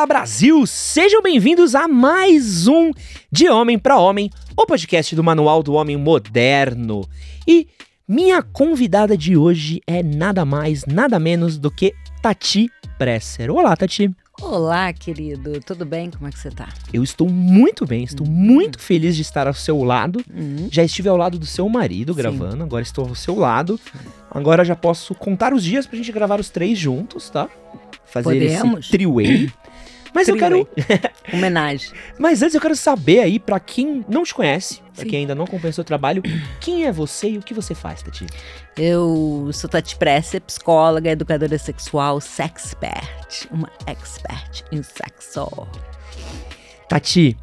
Olá Brasil, sejam bem-vindos a mais um De Homem para Homem, o podcast do Manual do Homem Moderno. E minha convidada de hoje é nada mais, nada menos do que Tati Presser. Olá, Tati. Olá, querido. Tudo bem? Como é que você tá? Eu estou muito bem, estou uhum. muito feliz de estar ao seu lado. Uhum. Já estive ao lado do seu marido gravando, Sim. agora estou ao seu lado. Agora já posso contar os dias pra gente gravar os três juntos, tá? Fazer Podemos. esse trio Mas eu quero. Homenagem. Mas antes eu quero saber aí, para quem não te conhece, pra quem ainda não acompanha o seu trabalho, quem é você e o que você faz, Tati? Eu sou Tati Pressa, psicóloga, educadora sexual, sexpert. Uma expert em sexo. Tati,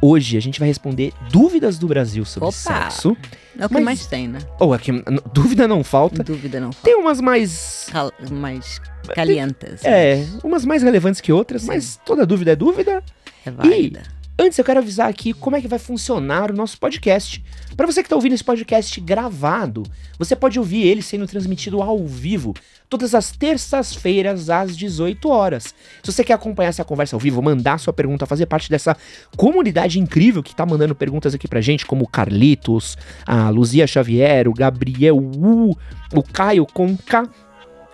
hoje a gente vai responder dúvidas do Brasil sobre Opa. sexo. É o que mas, mais tem, né? Ou é que dúvida não falta. Dúvida não falta. Tem umas mais Cal mais calientas. É, umas mais relevantes que outras, Sim. mas toda dúvida é dúvida. É válida. E Antes, eu quero avisar aqui como é que vai funcionar o nosso podcast. Para você que está ouvindo esse podcast gravado, você pode ouvir ele sendo transmitido ao vivo todas as terças-feiras às 18 horas. Se você quer acompanhar essa conversa ao vivo, mandar sua pergunta, fazer parte dessa comunidade incrível que está mandando perguntas aqui pra gente, como o Carlitos, a Luzia Xavier, o Gabriel U, o Caio Conca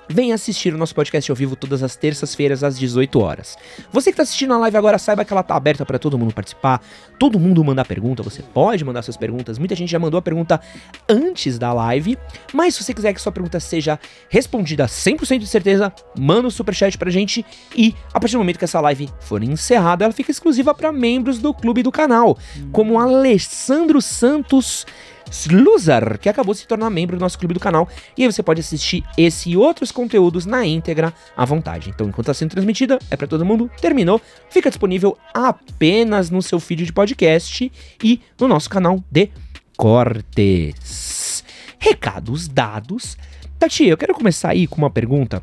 Venha assistir o nosso podcast ao vivo todas as terças-feiras às 18 horas. Você que está assistindo a live agora, saiba que ela está aberta para todo mundo participar, todo mundo mandar pergunta, você pode mandar suas perguntas. Muita gente já mandou a pergunta antes da live, mas se você quiser que sua pergunta seja respondida 100% de certeza, manda um superchat pra gente e a partir do momento que essa live for encerrada, ela fica exclusiva para membros do clube do canal, como Alessandro Santos Sluzar, que acabou de se tornar membro do nosso clube do canal. E aí você pode assistir esse e outros conteúdos na íntegra à vontade. Então, enquanto está sendo transmitida, é para todo mundo. Terminou, fica disponível apenas no seu feed de podcast e no nosso canal de cortes. Recados dados. Tati, eu quero começar aí com uma pergunta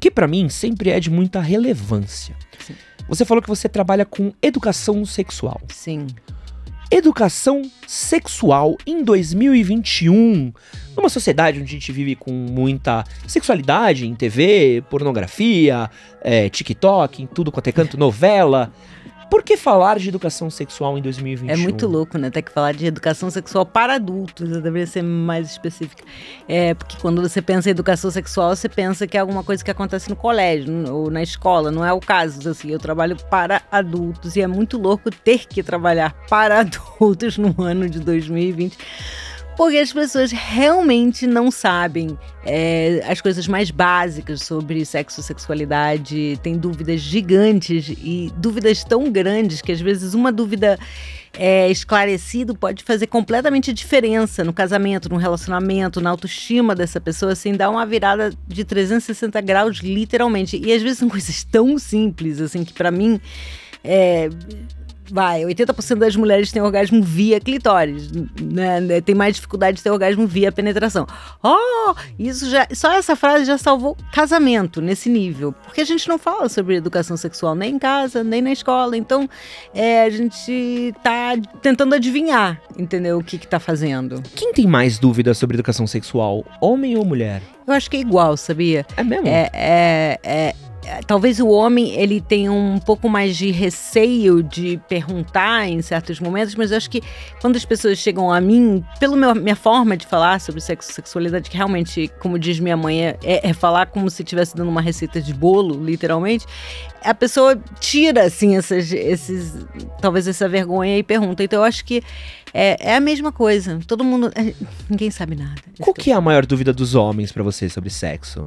que para mim sempre é de muita relevância. Sim. Você falou que você trabalha com educação sexual. Sim. Educação sexual em 2021. Numa sociedade onde a gente vive com muita sexualidade em TV, pornografia, é, TikTok, em tudo quanto é canto, novela. Por que falar de educação sexual em 2021? É muito louco, né? Tem que falar de educação sexual para adultos, eu deveria ser mais específica. É, porque quando você pensa em educação sexual, você pensa que é alguma coisa que acontece no colégio ou na escola. Não é o caso, assim. Eu trabalho para adultos e é muito louco ter que trabalhar para adultos no ano de 2020 porque as pessoas realmente não sabem é, as coisas mais básicas sobre sexo sexualidade, tem dúvidas gigantes e dúvidas tão grandes que às vezes uma dúvida é, pode fazer completamente diferença no casamento, no relacionamento, na autoestima dessa pessoa, assim, dar uma virada de 360 graus, literalmente. E às vezes são coisas tão simples, assim, que para mim. É, vai, 80% das mulheres têm orgasmo via clitóris, né? Tem mais dificuldade de ter orgasmo via penetração. Oh, isso já, só essa frase já salvou casamento nesse nível, porque a gente não fala sobre educação sexual nem em casa, nem na escola, então é, a gente tá tentando adivinhar, entendeu, o que que tá fazendo. Quem tem mais dúvidas sobre educação sexual, homem ou mulher? Eu acho que é igual, sabia? É mesmo? É, é, é talvez o homem ele tenha um pouco mais de receio de perguntar em certos momentos, mas eu acho que quando as pessoas chegam a mim, pela minha forma de falar sobre sexo sexualidade, que realmente, como diz minha mãe, é, é falar como se estivesse dando uma receita de bolo, literalmente, a pessoa tira, assim, essas, esses, talvez essa vergonha e pergunta. Então eu acho que é, é a mesma coisa. Todo mundo. É, ninguém sabe nada. Qual que é a maior dúvida dos homens para você sobre sexo?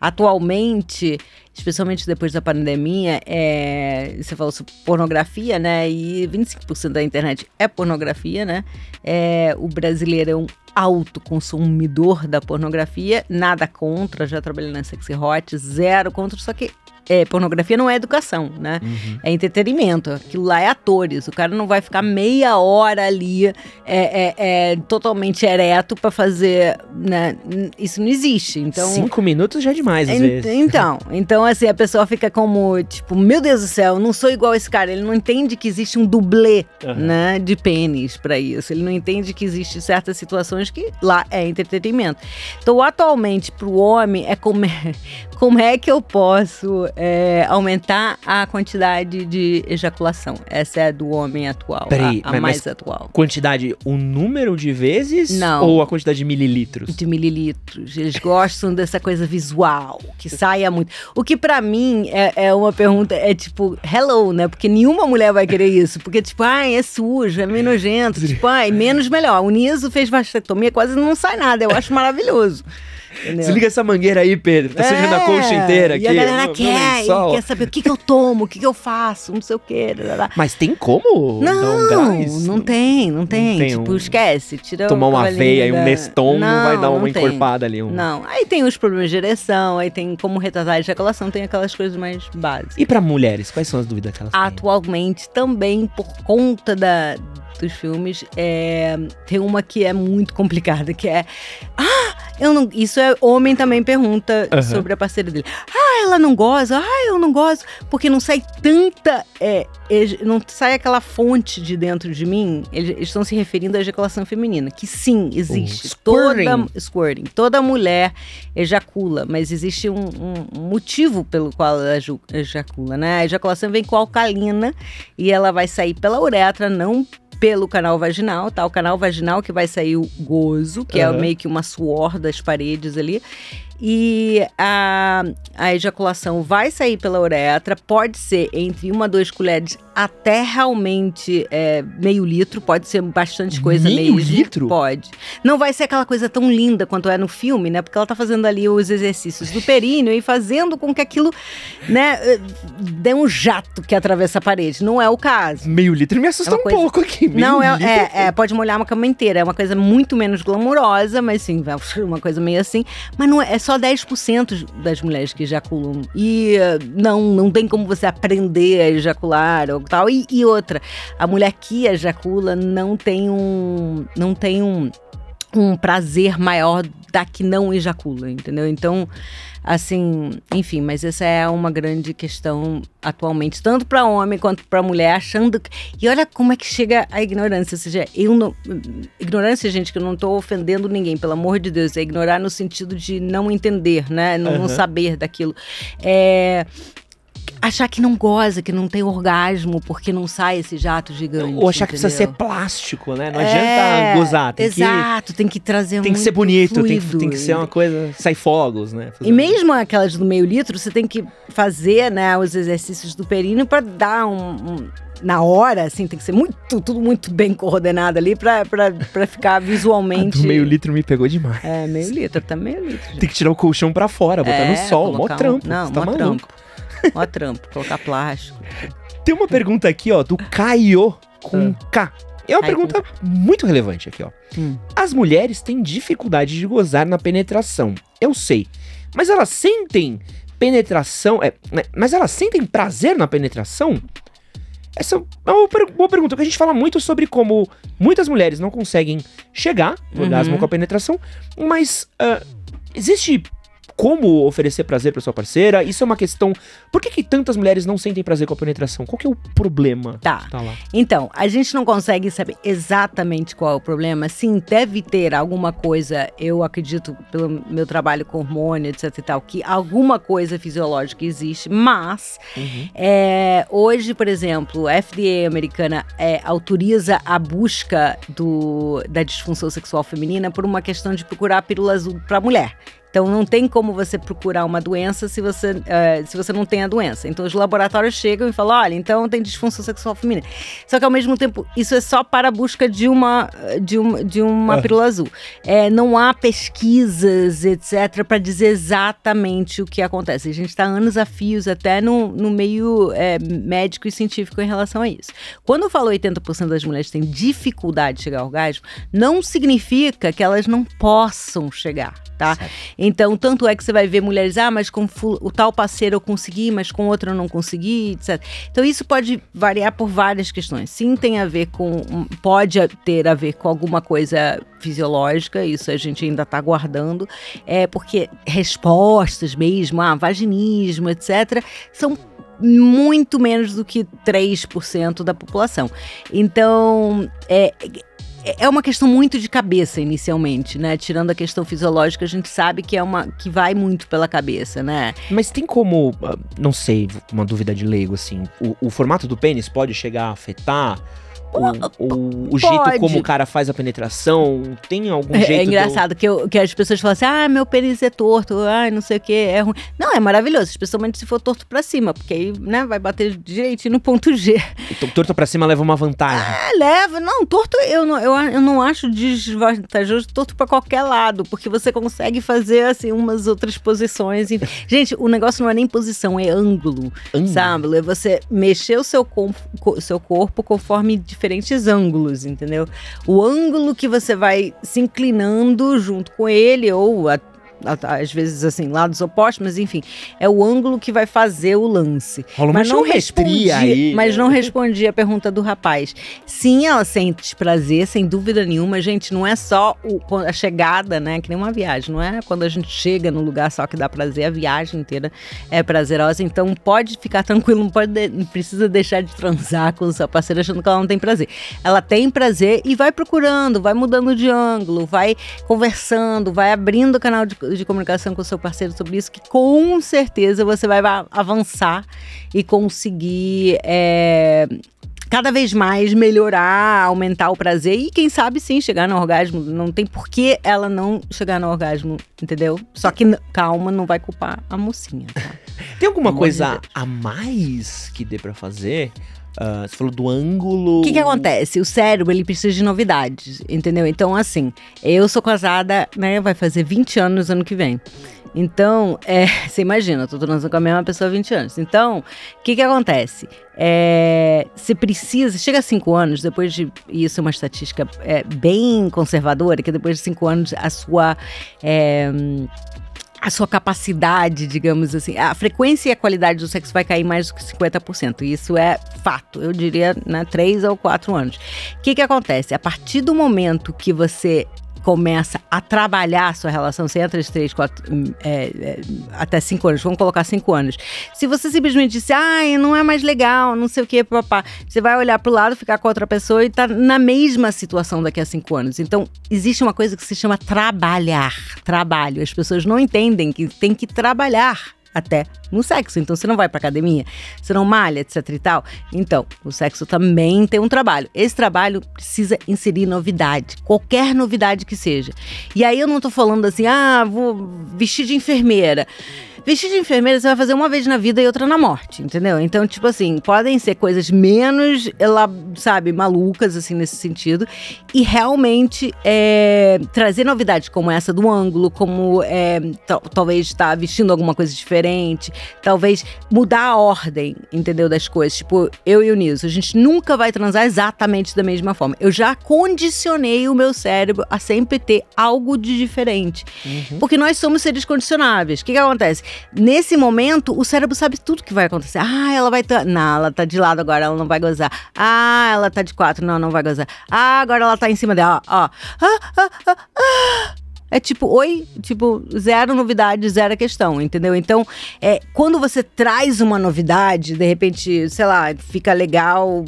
Atualmente, especialmente depois da pandemia, é, você falou sobre pornografia, né? E 25% da internet é pornografia, né? É, o brasileiro é um alto consumidor da pornografia, nada contra, já trabalhei na Sexy Hot, zero contra, só que é, pornografia não é educação, né? Uhum. É entretenimento. Aquilo lá é atores. O cara não vai ficar meia hora ali é, é, é totalmente ereto para fazer. Né? Isso não existe. Então, Cinco minutos já é demais, às vezes. Então, então, assim, a pessoa fica como, tipo, meu Deus do céu, eu não sou igual esse cara. Ele não entende que existe um dublê uhum. né, de pênis para isso. Ele não entende que existe certas situações que lá é entretenimento. Então, atualmente, para o homem, é como, como é que eu posso é, aumentar a quantidade de ejaculação. Essa é a do homem atual, Peraí, a, a mas- mais atual. Quantidade, o número de vezes? Não. Ou a quantidade de mililitros? De mililitros. Eles gostam dessa coisa visual, que saia muito. O que pra mim é, é uma pergunta, é tipo, hello, né? Porque nenhuma mulher vai querer isso. Porque, tipo, ai, é sujo, é meio nojento. tipo, ai, menos melhor. O Niso fez vasectomia, quase não sai nada. Eu acho maravilhoso. Entendeu? Desliga essa mangueira aí, Pedro. Tá sujando a É, colcha inteira aqui. E a galera quer, quer saber o que, que eu tomo, o que, que eu faço, não sei o quê. lá, lá, lá. Mas tem como dar um Não, gás? não tem, não tem. tem tipo, um- esquece. Tira Tomar uma aveia e um Neston não, vai dar uma não tem. encorpada ali. Um... Não, aí tem os problemas de ereção, aí tem como retratar a ejaculação, tem aquelas coisas mais básicas. E pra mulheres, quais são as dúvidas que elas têm? Atualmente, também por conta da, dos filmes, é, tem uma que é muito complicada, que é. Ah, eu não. Isso é. Homem também pergunta Aham. sobre a parceira dele. Ah, ela não goza. Ah, eu não gozo. Porque não sai tanta. é, não sai aquela fonte de dentro de mim. Eles eles estão se referindo à ejaculação feminina. Que sim, existe. squirting. Toda, squirting. Toda mulher ejacula, mas existe um, um- um motivo pelo qual ela ejacula, né? A ejaculação vem com alcalina e ela vai sair pela uretra, não pelo canal vaginal, tá? O canal vaginal que vai sair o gozo, que Aham. é meio que uma suor das paredes ali. E a, a ejaculação vai sair pela uretra, pode ser entre uma a duas colheres até realmente é, meio litro, pode ser bastante coisa Meio mesmo. litro? Pode. Não vai ser aquela coisa tão linda quanto é no filme, né? Porque ela tá fazendo ali os exercícios do períneo e fazendo com que aquilo, né, eh, dê um jato que atravessa a parede. Não é o caso. Meio litro me assusta É uma um coisa- pouco aqui. Meio Não, é, litro. é, é, pode molhar uma cama inteira. É uma coisa muito menos glamurosa, mas sim, vai uma coisa meio assim. Mas não é, é só 10% das mulheres que ejaculam. E eh, não, não tem como você aprender a ejacular ou tal. E, e outra, a mulher que ejacula não tem um. Não tem um. Um prazer maior da que não ejacula, entendeu? Então, assim, enfim, mas essa é uma grande questão atualmente, tanto para homem quanto para mulher, achando que. E olha como é que chega a ignorância. Ou seja, eu não. Ignorância, gente, que eu não tô ofendendo ninguém, pelo amor de Deus, é ignorar no sentido de não entender, né? Não, não Aham. saber daquilo. É. Achar que não goza, que não tem orgasmo, porque não sai esse jato gigante. Ou achar que precisa ser entendeu? plástico, né? Não É, adianta gozar. Tem que, Exato, tem que trazer tem que ser bonito, tem que, fluido. tem que ser uma coisa. Sai fogos, né? E mesmo aquelas do meio litro, você tem que fazer, né, os exercícios do períneo para dar um, um- na hora, assim, tem que ser muito, tudo muito bem coordenado ali pra, pra, pra ficar visualmente. meio litro me pegou demais. É, meio litro, tá meio litro. gente. Tem que tirar o colchão pra fora, botar no É, sol. Mó colocar um- trampo. Não, tá mó maluco. trampo. Mó trampo, colocar plástico. Tem uma pergunta aqui, ó, do Caio com K. É uma com pergunta muito relevante aqui, ó. Hum. As mulheres têm dificuldade de gozar na penetração. Eu sei. Mas elas sentem penetração. É, né, mas elas sentem prazer na penetração? Essa é uma boa pergunta, porque a gente fala muito sobre como muitas mulheres não conseguem chegar no Uhum. orgasmo com a penetração, mas ah, existe como oferecer prazer pra sua parceira? Isso é uma questão. Por que, que tantas mulheres não sentem prazer com a penetração? Qual que é o problema? Tá. Tá lá. Então, a gente não consegue saber exatamente qual é o problema. Sim, deve ter alguma coisa, eu acredito, pelo meu trabalho com hormônio, etc e tal, que alguma coisa fisiológica existe, mas Uhum. é, hoje, por exemplo, a FDA americana é, autoriza a busca do, da disfunção sexual feminina por uma questão de procurar a pílula azul para mulher. Então não tem como você procurar uma doença se você, eh, se você não tem a doença. Então os laboratórios chegam e falam: olha, então tem disfunção sexual feminina. Só que ao mesmo tempo, isso é só para a busca de uma, de uma, de uma Ah. pílula azul. É, não há pesquisas, etc., para dizer exatamente o que acontece. A gente está anos a fios até no, no meio eh, médico e científico em relação a isso. Quando eu falo 80% das mulheres têm dificuldade de chegar ao orgasmo, não significa que elas não possam chegar, tá? Certo. Então, tanto é que você vai ver mulheres, ah, mas com o tal parceiro eu consegui, mas com outro eu não consegui, etc. Então, isso pode variar por várias questões. Sim, tem a ver com. um, Pode ter a ver com alguma coisa fisiológica, isso a gente ainda está guardando, é porque respostas mesmo, ah, vaginismo, etc., são muito menos do que 3% da população. Então, é, é é uma questão muito de cabeça inicialmente, né? Tirando a questão fisiológica, a gente sabe que é uma que vai muito pela cabeça, né? Mas tem como, ah, não sei, uma dúvida de leigo, assim, o, o formato do pênis pode chegar a afetar o, o, o jeito como o cara faz a penetração? Tem algum É, jeito é do- engraçado que, eu- que as pessoas falam assim: ah, meu pênis é torto, ai, não sei o que, é ruim. Não, é maravilhoso, especialmente se for torto pra cima, porque aí, né, vai bater direitinho no ponto G. Então, torto pra cima leva uma vantagem. É, leva. Não, torto eu não, eu, eu não acho desvantajoso torto pra qualquer lado, porque você consegue fazer, assim, umas outras posições. enfim. Gente, o negócio não é nem posição, é ângulo, Ângulo. sabe? É você mexer o seu, seu corpo conforme diferentes ângulos, entendeu? O ângulo que você vai se inclinando junto com ele, ou a- às vezes, assim, lados opostos, mas enfim, é o ângulo que vai fazer o lance. Rola uma Mas não respondi, aí. mas né? não respondi a pergunta do rapaz. Sim, ela sente prazer, sem dúvida nenhuma. Gente, não é só o- a chegada, né? Que nem uma viagem. Não é quando a gente chega no lugar só que dá prazer. A viagem inteira é prazerosa. Então pode ficar tranquilo, não, pode de- não precisa deixar de transar com o seu parceiro achando que ela não tem prazer. Ela tem prazer e vai procurando, vai mudando de ângulo, vai conversando, vai abrindo o canal de, de comunicação com o seu parceiro sobre isso, que com certeza você vai va- avançar e conseguir. é, Cada vez mais melhorar, aumentar o prazer e, quem sabe, sim, chegar no orgasmo. Não tem por que ela não chegar no orgasmo, entendeu? Só que, calma, não vai culpar a mocinha, tá? Tem alguma amor coisa a mais que dê pra fazer? Ah, você falou do ângulo. O que, que acontece? O cérebro, ele precisa de novidades, entendeu? Então, assim, eu sou casada, né? Vai fazer 20 anos ano que vem. Então, é, você imagina, eu tô transando com a mesma pessoa há 20 anos. Então, o que que acontece? É, você precisa, chega a 5 anos, depois de, isso é uma estatística é, bem conservadora, que depois de 5 anos a sua... é, a sua capacidade, digamos assim, a frequência e a qualidade do sexo vai cair mais do que 50%. Isso é fato, eu diria, né, 3 ou 4 anos. O que que acontece? A partir do momento que você começa a trabalhar a sua relação, você entra de 3, 4, hum, é, é, até 5 anos, vamos colocar 5 anos. Se você simplesmente disse, ai, não é mais legal, não sei o que, papá, você vai olhar pro lado, ficar com outra pessoa e tá na mesma situação daqui a 5 anos. Então, existe uma coisa que se chama trabalhar, trabalho. As pessoas não entendem que tem que trabalhar até no sexo. Então você não vai pra academia, você não malha, etc e tal. Então, o sexo também tem um trabalho. Esse trabalho precisa inserir novidade, qualquer novidade que seja. E aí eu não tô falando assim, ah, vou vestir de enfermeira. Vestir de enfermeira você vai fazer uma vez na vida e outra na morte, entendeu? Então, tipo assim, podem ser coisas menos, ela, sabe, malucas, assim, nesse sentido. E realmente é, trazer novidades como essa do ângulo, como é, tal- talvez estar vestindo alguma coisa diferente, talvez mudar a ordem, entendeu? Das coisas. Tipo, eu e o Nilson, a gente nunca vai transar exatamente da mesma forma. Eu já condicionei o meu cérebro a sempre ter algo de diferente. Uhum. Porque nós somos seres condicionáveis. O que, que acontece? Nesse momento, o cérebro sabe tudo que vai acontecer. Ah, ela vai. Tá... Não, ela tá de lado agora, ela não vai gozar. Ah, ela tá de quatro, não, não vai gozar. Ah, agora ela tá em cima dela, ó. ó. Ah, ah, ah, ah. É tipo, oi, tipo, zero novidade, zero questão, entendeu? Então, é, quando você traz uma novidade, de repente, sei lá, fica legal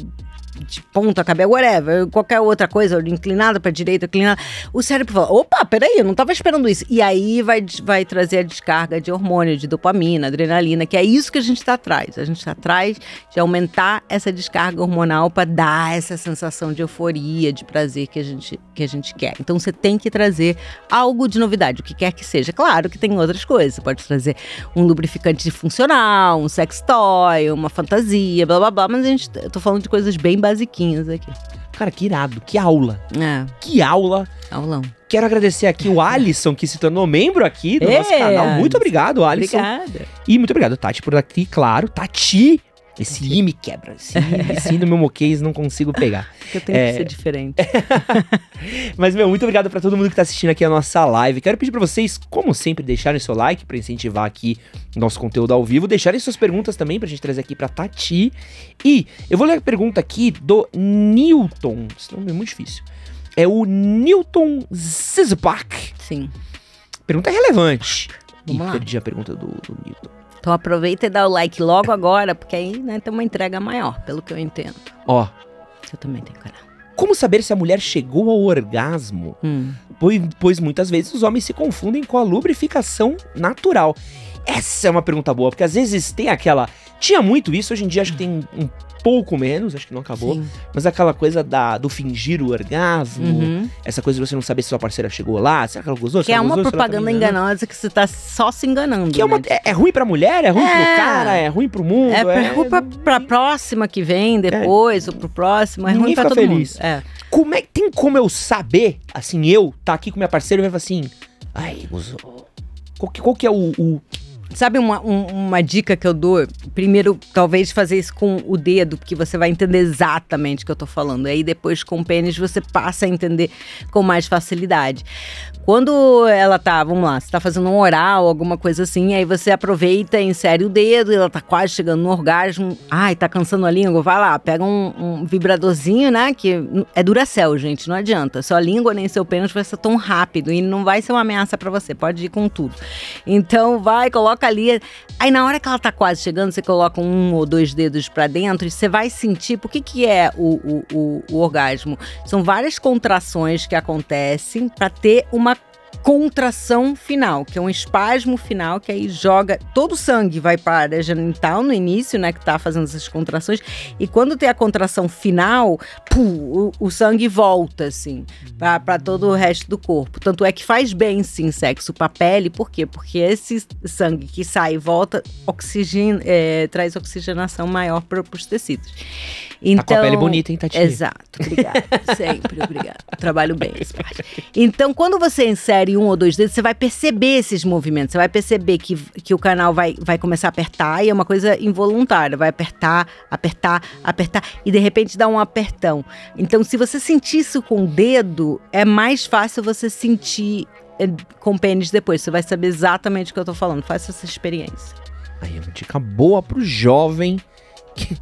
de ponta, cabelo, whatever, qualquer outra coisa, inclinada pra direita, inclinada, o cérebro fala, opa, peraí, eu não tava esperando isso. E aí vai, vai trazer a descarga de hormônio, de dopamina, adrenalina, que é isso que a gente tá atrás. A gente tá atrás de aumentar essa descarga hormonal pra dar essa sensação de euforia, de prazer que a gente, que a gente quer. Então você tem que trazer algo de novidade, o que quer que seja. Claro que tem outras coisas, você pode trazer um lubrificante funcional, um sex toy, uma fantasia, blá blá blá, mas a gente, eu tô falando de coisas bem basiquinhas aqui. Cara, que irado, que aula. É, Que aula. aulão. Quero agradecer aqui o Alisson, que se tornou membro aqui do É, nosso canal. Muito obrigado, Alisson. Obrigada. E muito obrigado, Tati, por aqui, claro. Tati! Esse I me quebra. Esse I, esse I no meu moquês não consigo pegar. Porque eu tenho É. que ser diferente. Mas, meu, muito obrigado pra todo mundo que tá assistindo aqui a nossa live. Quero pedir pra vocês, como sempre, deixarem seu like pra incentivar aqui nosso conteúdo ao vivo. Deixarem suas perguntas também pra gente trazer aqui pra Tati. E eu vou ler a pergunta aqui do Newton. Esse nome é muito difícil. É o Newton Zizbach. Sim. Pergunta relevante. Ih, Vamos lá. perdi a pergunta do, do Newton. Então aproveita e dá o like logo agora, porque aí né, tem uma entrega maior, pelo que eu entendo. Ó, Você também tem canal. Como saber se a mulher chegou ao orgasmo? Hum. Pois, pois muitas vezes os homens se confundem com a lubrificação natural. Essa é uma pergunta boa, porque às vezes tem aquela. Tinha muito isso, hoje em dia acho que tem um pouco menos, acho que não acabou. Sim. Mas aquela coisa da, do fingir o orgasmo, Uhum. essa coisa de você não saber se sua parceira chegou lá, será que ela gozou? Que Se é uma gozou, se tá propaganda enganando? enganosa que você tá só se enganando. Que é, uma, né? é, é ruim pra mulher, é ruim pro É. cara, é ruim pro mundo. É preocupa pra próxima que vem depois, ou pro próximo, é Ninguém ruim pra todo feliz. mundo. É. Como é, tem como eu saber, assim, eu tá aqui com minha parceira e vai falar assim, ai, gozou. Qual que, qual que é o, o- Sabe uma, um- uma dica que eu dou? Primeiro, talvez fazer isso com o dedo, porque você vai entender exatamente o que eu tô falando. Aí depois com o pênis você passa a entender com mais facilidade. Quando ela tá, vamos lá, você tá fazendo um oral, alguma coisa assim, aí você aproveita, insere o dedo, ela tá quase chegando no orgasmo. Ai, tá cansando a língua? Vai lá, pega um, um vibradorzinho, né? Que é Duracell, gente, não adianta. Sua língua nem seu pênis vai ser tão rápido e não vai ser uma ameaça pra você, pode ir com tudo. Então vai, coloca ali. Aí na hora que ela tá quase chegando, você coloca um ou dois dedos pra dentro e você vai sentir. Por que, que é o, o, o, o orgasmo? São várias contrações que acontecem pra ter uma contração final, que é um espasmo final, que aí joga. Todo o sangue vai para a genital no início, né? Que tá fazendo essas contrações. E quando tem a contração final, pum, o, o sangue volta, assim, para todo o resto do corpo. Tanto é que faz bem, sim, sexo pra pele. Por quê? Porque esse sangue que sai e volta oxigena, é, traz oxigenação maior para os tecidos. Então, Tá com a pele bonita, hein, Tatinha? Exato, obrigada. Sempre, obrigada. Trabalho bem parte. Então, quando você insere um ou dois dedos, você vai perceber esses movimentos. Você vai perceber que, que o canal vai, vai começar a apertar e é uma coisa involuntária. Vai apertar, apertar, apertar e de repente dá um apertão. Então, se você sentir isso com o dedo, é mais fácil você sentir eh, com o pênis depois. Você vai saber exatamente o que eu tô falando. Faça essa experiência. Aí é uma dica boa pro jovem. que-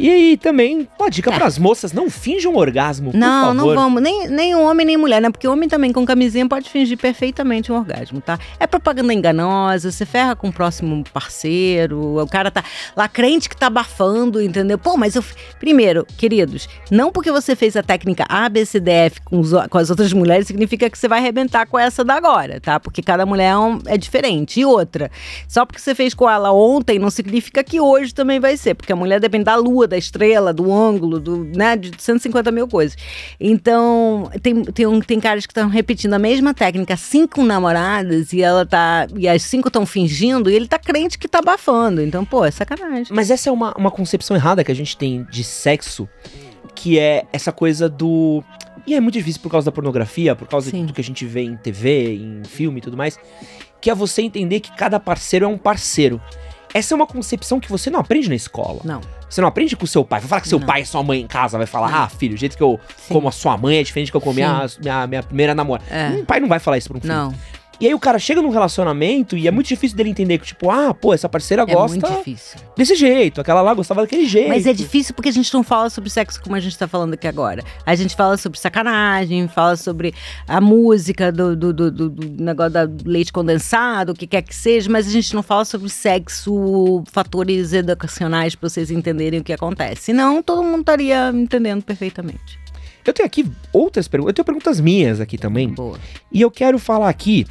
E aí também, uma dica É. pras moças, não finjam orgasmo, Não, favor. não vamos. Nem, nem homem, nem mulher, né? Porque homem também com camisinha pode fingir perfeitamente um orgasmo, tá? É propaganda enganosa, você ferra com o próximo parceiro, o cara tá lá crente que tá abafando, entendeu? Pô, mas eu. Primeiro, queridos, não porque você fez a técnica ABCDF com, os com as outras mulheres significa que você vai arrebentar com essa da agora, tá? Porque cada mulher é, um- é diferente. E outra, só porque você fez com ela ontem não significa que hoje também vai ser, porque a mulher depende da lua, da estrela, do ângulo, do, né, de 150 mil coisas. Então, tem, tem, um- tem caras que estão repetindo a mesma técnica, cinco namoradas, e ela tá. E as cinco estão fingindo, e ele tá crente que tá abafando. Então, pô, é sacanagem. Mas essa é uma, uma concepção errada que a gente tem de sexo, que é essa coisa do. E é muito difícil por causa da pornografia, por causa Sim. do que a gente vê em TV, em filme e tudo mais, que é você entender que cada parceiro é um parceiro. Essa é uma concepção que você não aprende na escola. Não. Você não aprende com seu pai. Vai falar que seu Não. pai e sua mãe em casa vai falar: Não. ah, filho, o jeito que eu Sim. como a sua mãe é diferente do que eu comi a minha, minha primeira namorada. É. Um pai não vai falar isso pra um filho. Não, E aí o cara chega num relacionamento e é muito difícil dele entender que, tipo, ah, pô, essa parceira é gosta muito difícil. desse jeito, aquela lá gostava daquele jeito. Mas é difícil porque a gente não fala sobre sexo como a gente tá falando aqui agora. A gente fala sobre sacanagem, fala sobre a música do, do, do, do- do negócio da leite condensado, o que quer que seja, mas a gente não fala sobre sexo, fatores educacionais pra vocês entenderem o que acontece. Senão todo mundo estaria entendendo perfeitamente. Eu tenho aqui outras perguntas. Eu tenho perguntas minhas aqui também. Boa. E eu quero falar aqui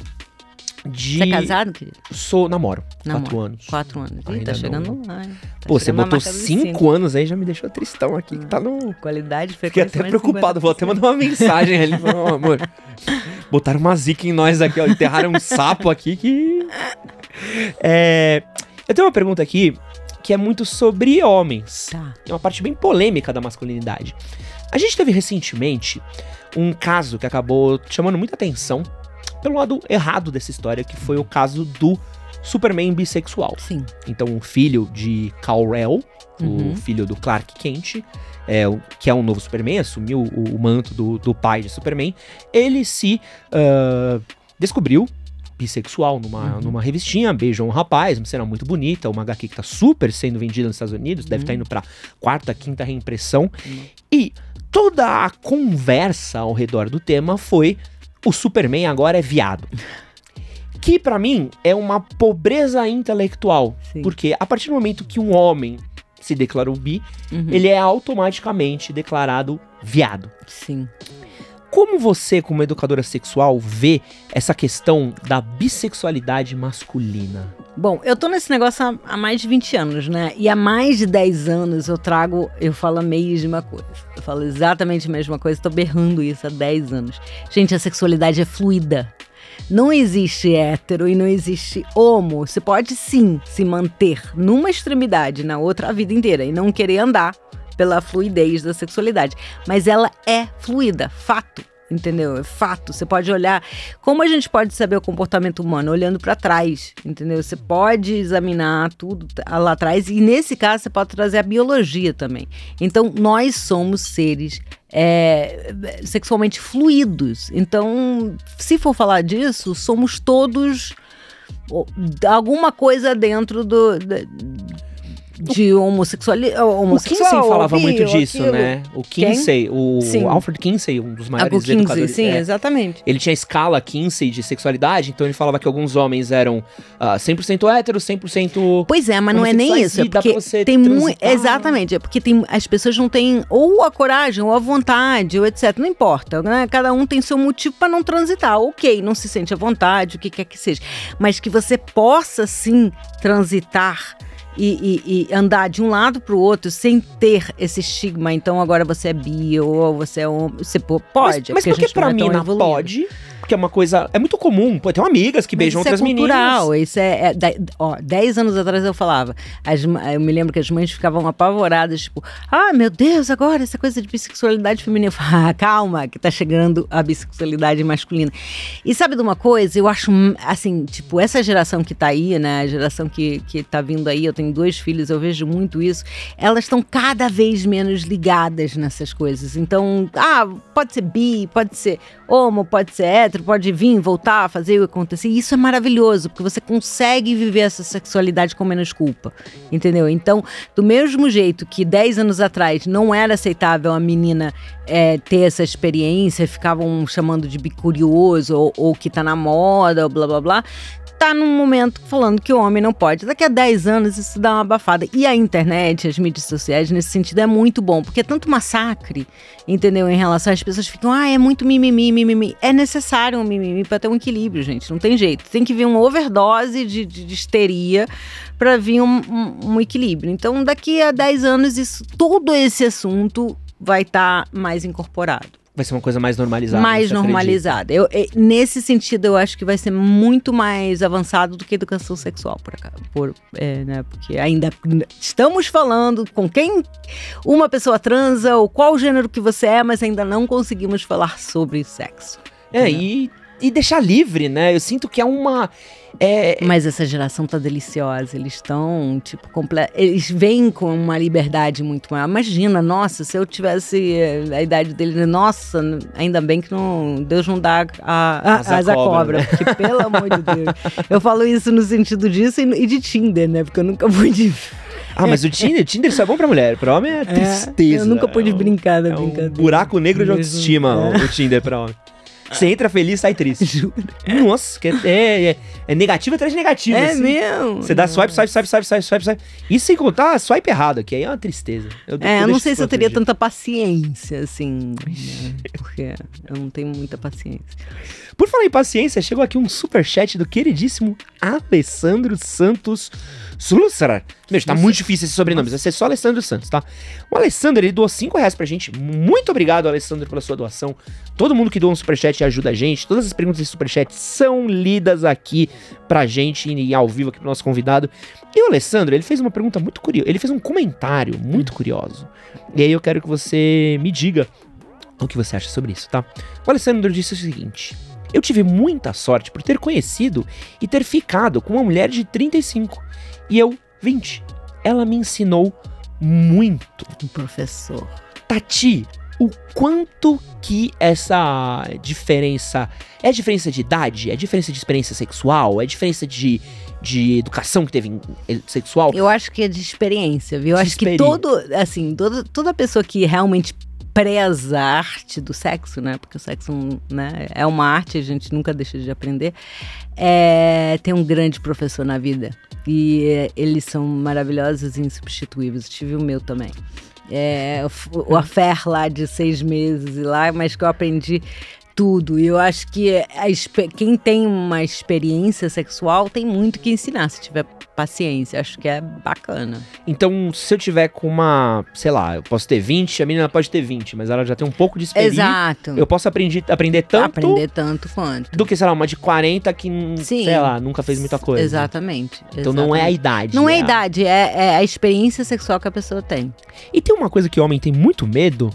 de. Você é casado, querido? Sou namoro. Namoro. Quatro anos. Quatro anos. Ih, tá não. chegando lá. hein? Tá Pô, você botou dos cinco anos aí, já me deixou tristão aqui, que tá no. Qualidade, Fiquei frequência. até mais de preocupado, vou até 50%. mandar uma mensagem ali. Ô, amor. Botaram uma zica em nós aqui, ó. Enterraram um sapo aqui que. É. Eu tenho uma pergunta aqui que é muito sobre homens. Tá. É uma parte bem polêmica da masculinidade. A gente teve recentemente um caso que acabou chamando muita atenção pelo lado errado dessa história, que foi o caso do Superman bissexual. Sim. Então, o filho de Kal-El, Uhum. o filho do Clark Kent, é, que é um novo Superman, assumiu o, o manto do, do pai de Superman, ele se ah, descobriu bissexual numa, Uhum. numa revistinha, beijou um rapaz, uma cena muito bonita, uma HQ que tá super sendo vendida nos Estados Unidos, deve Uhum. estar indo pra quarta, quinta reimpressão. E toda a conversa ao redor do tema foi o Superman agora é viado. Que pra mim é uma pobreza intelectual, Sim. porque a partir do momento que um homem se declarou bi, Uhum. ele é automaticamente declarado viado. Sim. Como você, como educadora sexual, vê essa questão da bissexualidade masculina? Bom, eu tô nesse negócio há, mais de 20 anos, né? E há mais de 10 anos eu trago, eu falo a mesma coisa. Eu falo exatamente a mesma coisa, tô berrando isso há 10 anos. Gente, a sexualidade é fluida. Não existe hétero e não existe homo. Você pode sim se manter numa extremidade, na outra a vida inteira e não querer andar pela fluidez da sexualidade. Mas ela é fluida, fato. Entendeu? É fato. Você pode olhar. Como a gente pode saber o comportamento humano? Olhando para trás, entendeu? Você pode examinar tudo t- lá atrás e, nesse caso, você pode trazer a biologia também. Então, nós somos seres é, sexualmente fluidos. Então, se for falar disso, somos todos alguma coisa dentro do. da- de homossexualidade. O Kinsey falava muito disso, né? O Quem? Kinsey, o Sim. Alfred Kinsey, um dos maiores Kinsey, educadores. sim, é, exatamente. Ele tinha a escala Kinsey de sexualidade, então ele falava que alguns homens eram ah, 100% héteros, 100%. Pois é, mas não é nem isso. É porque tem muito. Exatamente, é porque tem, as pessoas não têm ou a coragem, ou a vontade, ou etc. Não importa, né? Cada um tem seu motivo para não transitar. Ok, não se sente à vontade, o que quer que seja. Mas que você possa sim transitar. E, e- e andar de um lado pro outro sem ter esse estigma. Então agora você é bi ou você é homem. Você pode. Mas, mas é porque a porque não pra é mina evoluído. pode, porque é uma coisa. É muito comum. Pô, tem amigas que Mas beijam isso outras é cultural, meninas. Isso é, é de- ó, dez anos atrás eu falava. As eu me lembro que as mães ficavam apavoradas, tipo, ah, meu Deus, agora essa coisa de bissexualidade feminina. Eu falava, ah, calma, que tá chegando a bissexualidade masculina. E sabe de uma coisa? Eu acho, hum, assim, tipo, essa geração que tá aí, né? A geração que, que tá vindo aí, eu tenho dois filhos, eu vejo muito isso. Elas estão cada vez menos ligadas nessas coisas. Então, ah, pode ser bi, pode ser homo, pode ser hétero, pode vir, voltar, fazer o acontecer. E isso é maravilhoso, porque você consegue viver essa sexualidade com menos culpa, entendeu? Então, do mesmo jeito que 10 anos atrás não era aceitável a menina é, ter essa experiência, ficavam chamando de bicurioso ou, ou que tá na moda, ou blá blá blá. Tá num momento falando que o homem não pode. Daqui a 10 anos isso dá uma abafada. E a internet, as mídias sociais, nesse sentido, é muito bom, porque é tanto massacre, entendeu? Em relação às pessoas ficam, ah, é muito mimimi, mimimi. É necessário um mimimi para ter um equilíbrio, gente. Não tem jeito. Tem que vir uma overdose de, de, de histeria para vir um, um- um equilíbrio. Então, daqui a 10 anos, isso, todo esse assunto vai estar mais incorporado Vai ser uma coisa mais normalizada. mais normalizada. Eu, eh, nesse sentido, eu acho que vai ser muito mais avançado do que educação sexual, por acaso. Por, é, né, porque ainda estamos falando com quem uma pessoa transa ou qual gênero que você é, mas ainda não conseguimos falar sobre sexo. É, e, e deixar livre, né? Eu sinto que é uma. É, Mas essa geração tá deliciosa. Eles estão, tipo, comple... eles vêm com uma liberdade muito maior. Imagina, nossa, se eu tivesse eh, a idade dele, nossa, ainda bem que não, Deus não dá a, a, Asa cobra, né? porque pelo amor de Deus. Eu falo isso no sentido disso e, de Tinder, né? Porque eu nunca pude. Ah, mas o Tinder, Tinder só é bom pra mulher. Pra homem é tristeza. eu nunca pude É um- brincar da É um brincadeira. buraco negro de autoestima É. o Tinder pra homem. Você entra feliz, sai triste. Juro. Nossa, que é, é, é negativo atrás de negativo. É assim. mesmo? Você dá swipe, swipe, swipe, swipe, swipe, swipe, swipe. Isso sem contar swipe errado, que aí é uma tristeza. Eu, É, eu não sei se eu teria dia. tanta paciência, assim, né? porque eu não tenho muita paciência. Por falar em paciência, chegou aqui um superchat do queridíssimo Alessandro Santos Slussar. Meu, tá muito difícil esse sobrenome, vai ser só Alessandro Santos, tá? O Alessandro, ele doou 5 reais pra gente. Muito obrigado, Alessandro, pela sua doação. Todo mundo que doa um superchat ajuda a gente. Todas as perguntas desse superchat são lidas aqui pra gente e ao vivo aqui pro nosso convidado. E o Alessandro, ele fez uma pergunta muito curiosa. Ele fez um comentário muito curioso. E aí eu quero que você me diga o que você acha sobre isso, tá? O Alessandro disse o seguinte: Eu tive muita sorte por ter conhecido e ter ficado com uma mulher de 35 e eu 20. Ela me ensinou muito. Um professor. Tati, o quanto que essa diferença. É diferença de idade? É diferença de experiência sexual? É diferença de, de educação que teve sexual? Eu acho que é de experiência, viu? Eu De acho que todo, assim, toda, toda pessoa que realmente preza a arte do sexo, né? Porque o sexo né, é uma arte, a gente nunca deixa de aprender. É, tem um grande professor na vida. E é, eles são maravilhosos e insubstituíveis. Tive o meu também. É, o, affair lá de seis meses e lá, mas que eu aprendi tudo. E eu acho que a, quem tem uma experiência sexual tem muito que ensinar, se tiver paciência. Acho que é bacana. Então, se eu tiver com uma, sei lá, eu posso ter 20, a menina pode ter 20, mas ela já tem um pouco de experiência. Exato. Eu posso aprender, aprender tanto. Aprender tanto quanto. Do que, sei lá, uma de 40 que, Sim. sei lá, nunca fez muita coisa. Exatamente. Então não é a idade. Não é, é a idade, é, é a experiência sexual que a pessoa tem. E tem uma coisa que o homem tem muito medo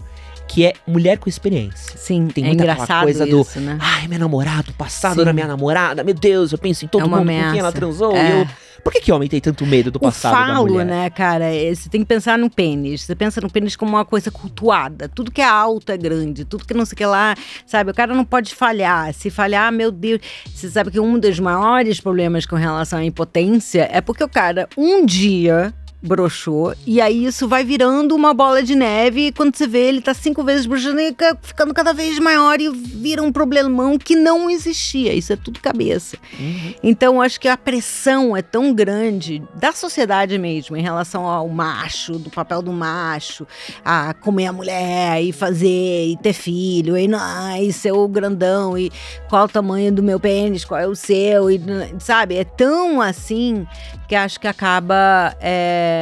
que é mulher com experiência. Sim, tem é muita engraçado coisa isso, do, né? ai, meu namorado, passado da minha namorada, meu Deus, eu penso em todo é mundo ameaça. com quem ela transou. É. Eu... Por que, que homem tem tanto medo do passado o falo, da mulher? né, cara, é, você tem que pensar no pênis. Você pensa no pênis como uma coisa cultuada. Tudo que é alto é grande, tudo que não sei o que lá, sabe? O cara não pode falhar. Se falhar, meu Deus. Você sabe que um dos maiores problemas com relação à impotência é porque o cara, um dia broxou. E aí isso vai virando uma bola de neve. E quando você vê, ele tá cinco vezes broxando e ficando cada vez maior e vira um problemão que não existia. Isso é tudo cabeça. Uhum. Então, acho que a pressão é tão grande da sociedade mesmo em relação ao macho, do papel do macho, a comer a mulher e fazer e ter filho, e, não, e ser o grandão, e qual o tamanho do meu pênis, qual é o seu, e, sabe? É tão assim que acho que acaba. É,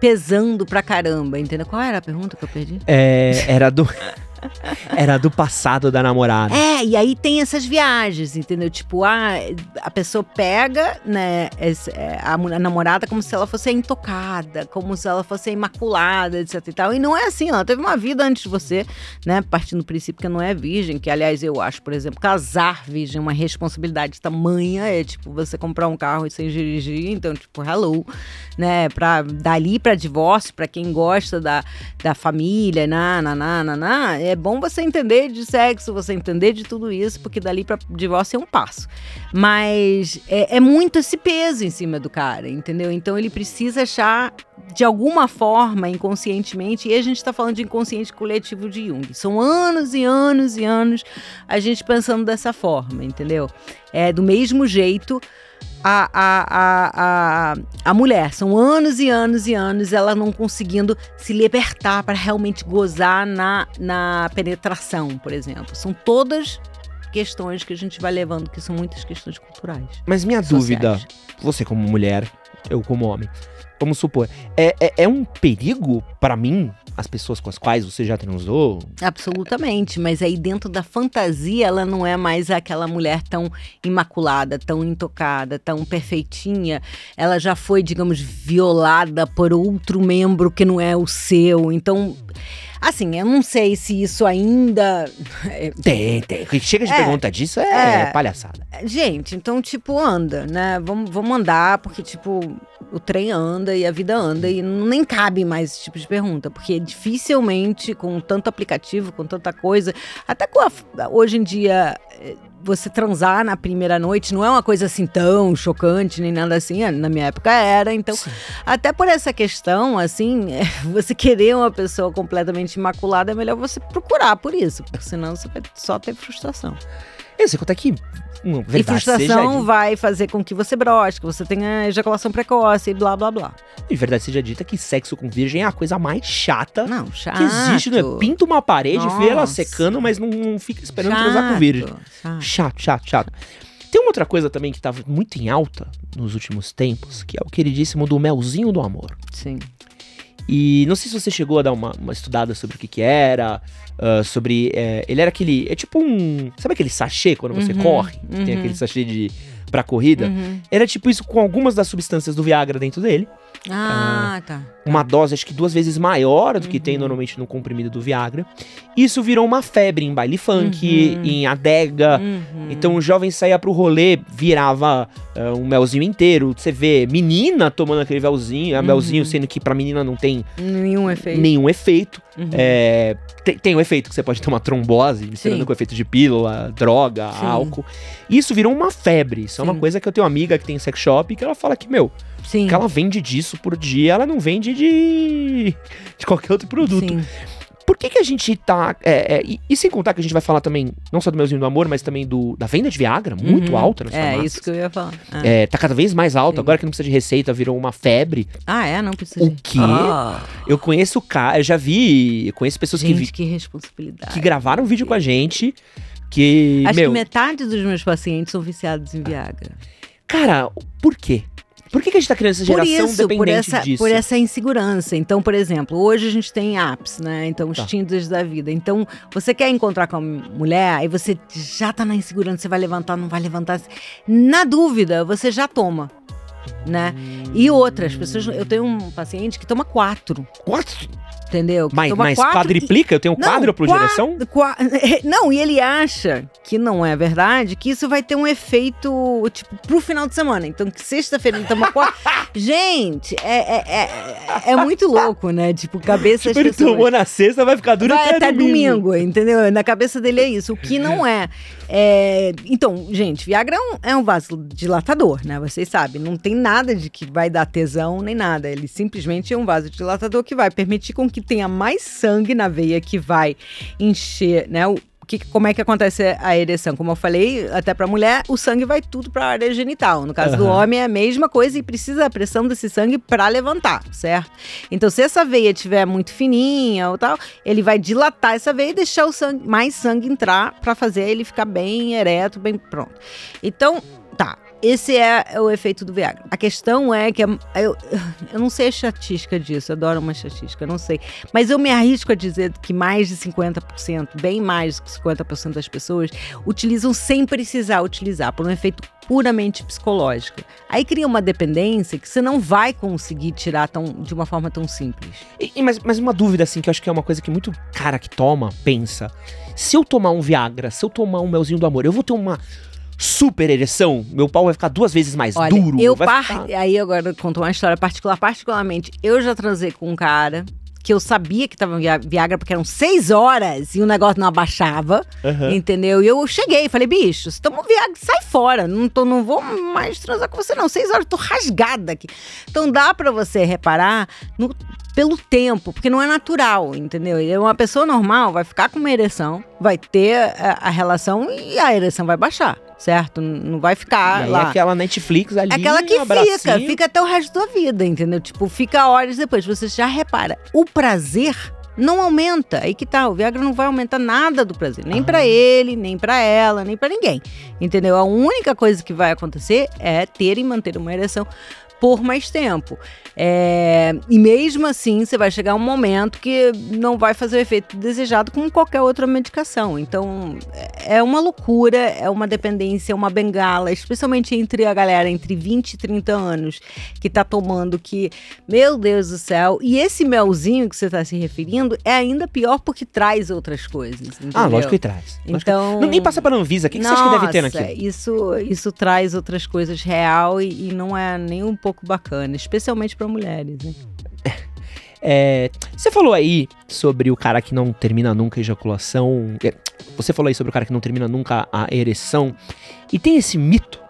pesando pra caramba, entendeu? Qual era a pergunta que eu perdi? É, era do. Era do passado da namorada. É, e aí tem essas viagens, entendeu? Tipo, a, a pessoa pega, né, é, a, a namorada como se ela fosse intocada, como se ela fosse imaculada, etc e tal. E não é assim, ela teve uma vida antes de você, né? Partindo do princípio que não é virgem, que aliás eu acho, por exemplo, casar virgem é uma responsabilidade tamanha, é tipo você comprar um carro sem dirigir, então, tipo, hello, né? Pra, dali pra divórcio, pra quem gosta da, da família, na, na, na, na, na é bom você entender de sexo, você entender de tudo isso, porque dali para divórcio é um passo. Mas é, é, muito esse peso em cima do cara, entendeu? Então ele precisa achar, de alguma forma, inconscientemente, e a gente está falando de inconsciente coletivo de Jung. São anos e anos e anos a gente pensando dessa forma, entendeu? É do mesmo jeito a, a, a, a, a mulher. São anos e anos e anos ela não conseguindo se libertar para realmente gozar na, na penetração, por exemplo. São todas questões que a gente vai levando, que são muitas questões culturais. Mas minha sociais. dúvida, você como mulher, eu como homem, vamos supor, é, é, é um perigo para mim as pessoas com as quais você já transou? Absolutamente, mas aí dentro da fantasia ela não é mais aquela mulher tão imaculada, tão intocada, tão perfeitinha. Ela já foi, digamos, violada por outro membro que não é o seu. Então, Assim, eu não sei se isso ainda. É, tem, tem. Chega de é, pergunta disso é, é, palhaçada. Gente, então, tipo, anda, né? Vamos, vamos andar, porque, tipo, o trem anda e a vida anda e nem cabe mais esse tipo de pergunta, porque dificilmente com tanto aplicativo, com tanta coisa, até com a, hoje em dia eh, você transar na primeira noite não é uma coisa assim tão chocante nem nada assim. Na minha época era. Então, Sim. até por essa questão, assim, você querer uma pessoa completamente imaculada, é melhor você procurar por isso, porque senão você vai só ter frustração. Eu sei quanto é que uma e frustração vai fazer com que você broche, que você tenha ejaculação precoce e blá blá blá. E verdade seja dita que sexo com virgem é a coisa mais chata não, chato. que existe. Não é? Pinta uma parede, Nossa. vê ela secando, mas não, não fica esperando chato. transar com virgem. Chato. chato, chato, chato. Tem uma outra coisa também que estava muito em alta nos últimos tempos, que é o queridíssimo do melzinho do amor. Sim. E não sei se você chegou a dar uma, uma estudada sobre o que que era, uh, sobre... É, ele era aquele... É tipo um... Sabe aquele sachê quando você uhum, corre? Uhum. Tem aquele sachê de... Pra corrida. Uhum. Era tipo isso com algumas das substâncias do Viagra dentro dele. Ah, uh, tá. Uma dose, acho que duas vezes maior do que tem uhum. normalmente no comprimido do Viagra. Isso virou uma febre em baile funk, uhum. em adega. Uhum. Então o jovem saía pro rolê, virava uh, um melzinho inteiro. Você vê menina tomando aquele melzinho, uhum. melzinho, sendo que pra menina não tem nenhum efeito. Nenhum efeito. Uhum. É, tem, tem o efeito que você pode ter uma trombose, misturando com efeito de pílula, droga, Sim. álcool. Isso virou uma febre. Isso Sim. é uma coisa que eu tenho uma amiga que tem sex shop que ela fala que, meu, Sim. que ela vende disso por dia, ela não vende de, de qualquer outro produto. Sim. Por que, que a gente tá. é, é, e, e sem contar que a gente vai falar também, não só do meuzinho do amor, mas também do, da venda de Viagra, muito Uhum. alta nas É, farmácias. isso que eu ia falar. Ah, É, tá cada vez mais alta, Sim. agora que não precisa de receita, virou uma febre. Ah, é? Não precisa O de- quê? Ah, Eu conheço cara, eu já vi, eu conheço pessoas que, gente, que responsabilidade. que gravaram vídeo com a gente. Que, Acho meu, que metade dos meus pacientes são viciados em Viagra. cara, por quê? Por que, que a gente tá criando essa Por geração isso, por dependente essa, disso? por essa insegurança. Então, por exemplo, hoje a gente tem apps, né? Então, os Tá. Tinders da vida. Então, você quer encontrar com a mulher, aí você já tá na insegurança, você vai levantar, não vai levantar. Na dúvida, você já toma. Né? E outras pessoas. Eu tenho um paciente que toma quatro, Quatro? Entendeu? Que Mas, mas quatro quadriplica? Eu tenho um Não, quádruplo qua- direção? Qua- Não, e ele acha que não é verdade, que isso vai ter um efeito, tipo, pro final de semana. Então, que sexta-feira ele toma quatro. Gente, é, é, é, é muito louco, né? Tipo, cabeça Tipo, ele pessoas. tomou na sexta, vai ficar duro Vai até, até domingo. domingo, entendeu? Na cabeça dele é isso. O que não é. É, Então, gente, Viagra é um, é vasodilatador, né? Vocês sabem. Não tem nada de que vai dar tesão nem nada. Ele simplesmente é um vasodilatador que vai permitir com que tenha mais sangue na veia, que vai encher, né? Que, como é que acontece a ereção? Como eu falei, até pra mulher, o sangue vai tudo pra área genital. No caso do Aham. homem é a mesma coisa e precisa da pressão desse sangue pra levantar, certo? Então, se essa veia tiver muito fininha ou tal, ele vai dilatar essa veia e deixar o sangue, mais sangue entrar pra fazer ele ficar bem ereto, bem pronto. Então, tá. Esse é o efeito do Viagra. A questão é que a- eu, eu não sei a estatística disso, adoro uma estatística, não sei. Mas eu me arrisco a dizer que mais de 50%, bem mais de 50% das pessoas utilizam sem precisar utilizar, por um efeito puramente psicológico. Aí cria uma dependência que você não vai conseguir tirar tão, de uma forma tão simples. E- e mas, mas uma dúvida, assim, que eu acho que é uma coisa que muito cara que toma, pensa. Se eu tomar um Viagra, se eu tomar um melzinho do amor, eu vou ter uma super ereção? Meu pau vai ficar duas vezes mais Olha, duro? eu par... ficar- aí agora eu conto uma história particular, particularmente, eu já transei com um cara que eu sabia que tava via- Viagra porque eram seis horas e o negócio não abaixava, Aham. entendeu? E eu cheguei, falei, bicho, você tomou Viagra, sai fora, não, tô, não vou mais transar com você não, seis horas, tô rasgada aqui. Então dá pra você reparar no- pelo tempo, porque não é natural, entendeu? E Uma pessoa normal vai ficar com uma ereção, vai ter a, a relação e a ereção vai baixar, certo? Não vai ficar lá. aquela Netflix ali, É Aquela que um fica, fica até o resto da vida, entendeu? Tipo, fica horas depois. Você já repara, o prazer não aumenta. Aí que tá, o Viagra não vai aumentar nada do prazer, nem Ah. pra ele, nem pra ela, nem pra ninguém. Entendeu? A única coisa que vai acontecer é ter e manter uma ereção por mais tempo. É, e mesmo assim, você vai chegar um momento que não vai fazer o efeito desejado com qualquer outra medicação. Então, é uma loucura, é uma dependência, é uma bengala, especialmente entre a galera entre 20 e 30 anos que tá tomando que, meu Deus do céu, e esse melzinho que você tá se referindo é ainda pior porque traz outras coisas. Ah, entendeu? lógico que traz. Que- Então, Não, nem passa pra Anvisa. O que, que você acha que deve ter naquilo? Isso, isso traz outras coisas real e, e não é nem um pouco bacana, especialmente para mulheres. Né? É, você falou aí sobre o cara que não termina nunca a ejaculação. é, Você falou aí sobre o cara que não termina nunca a ereção. E tem esse mito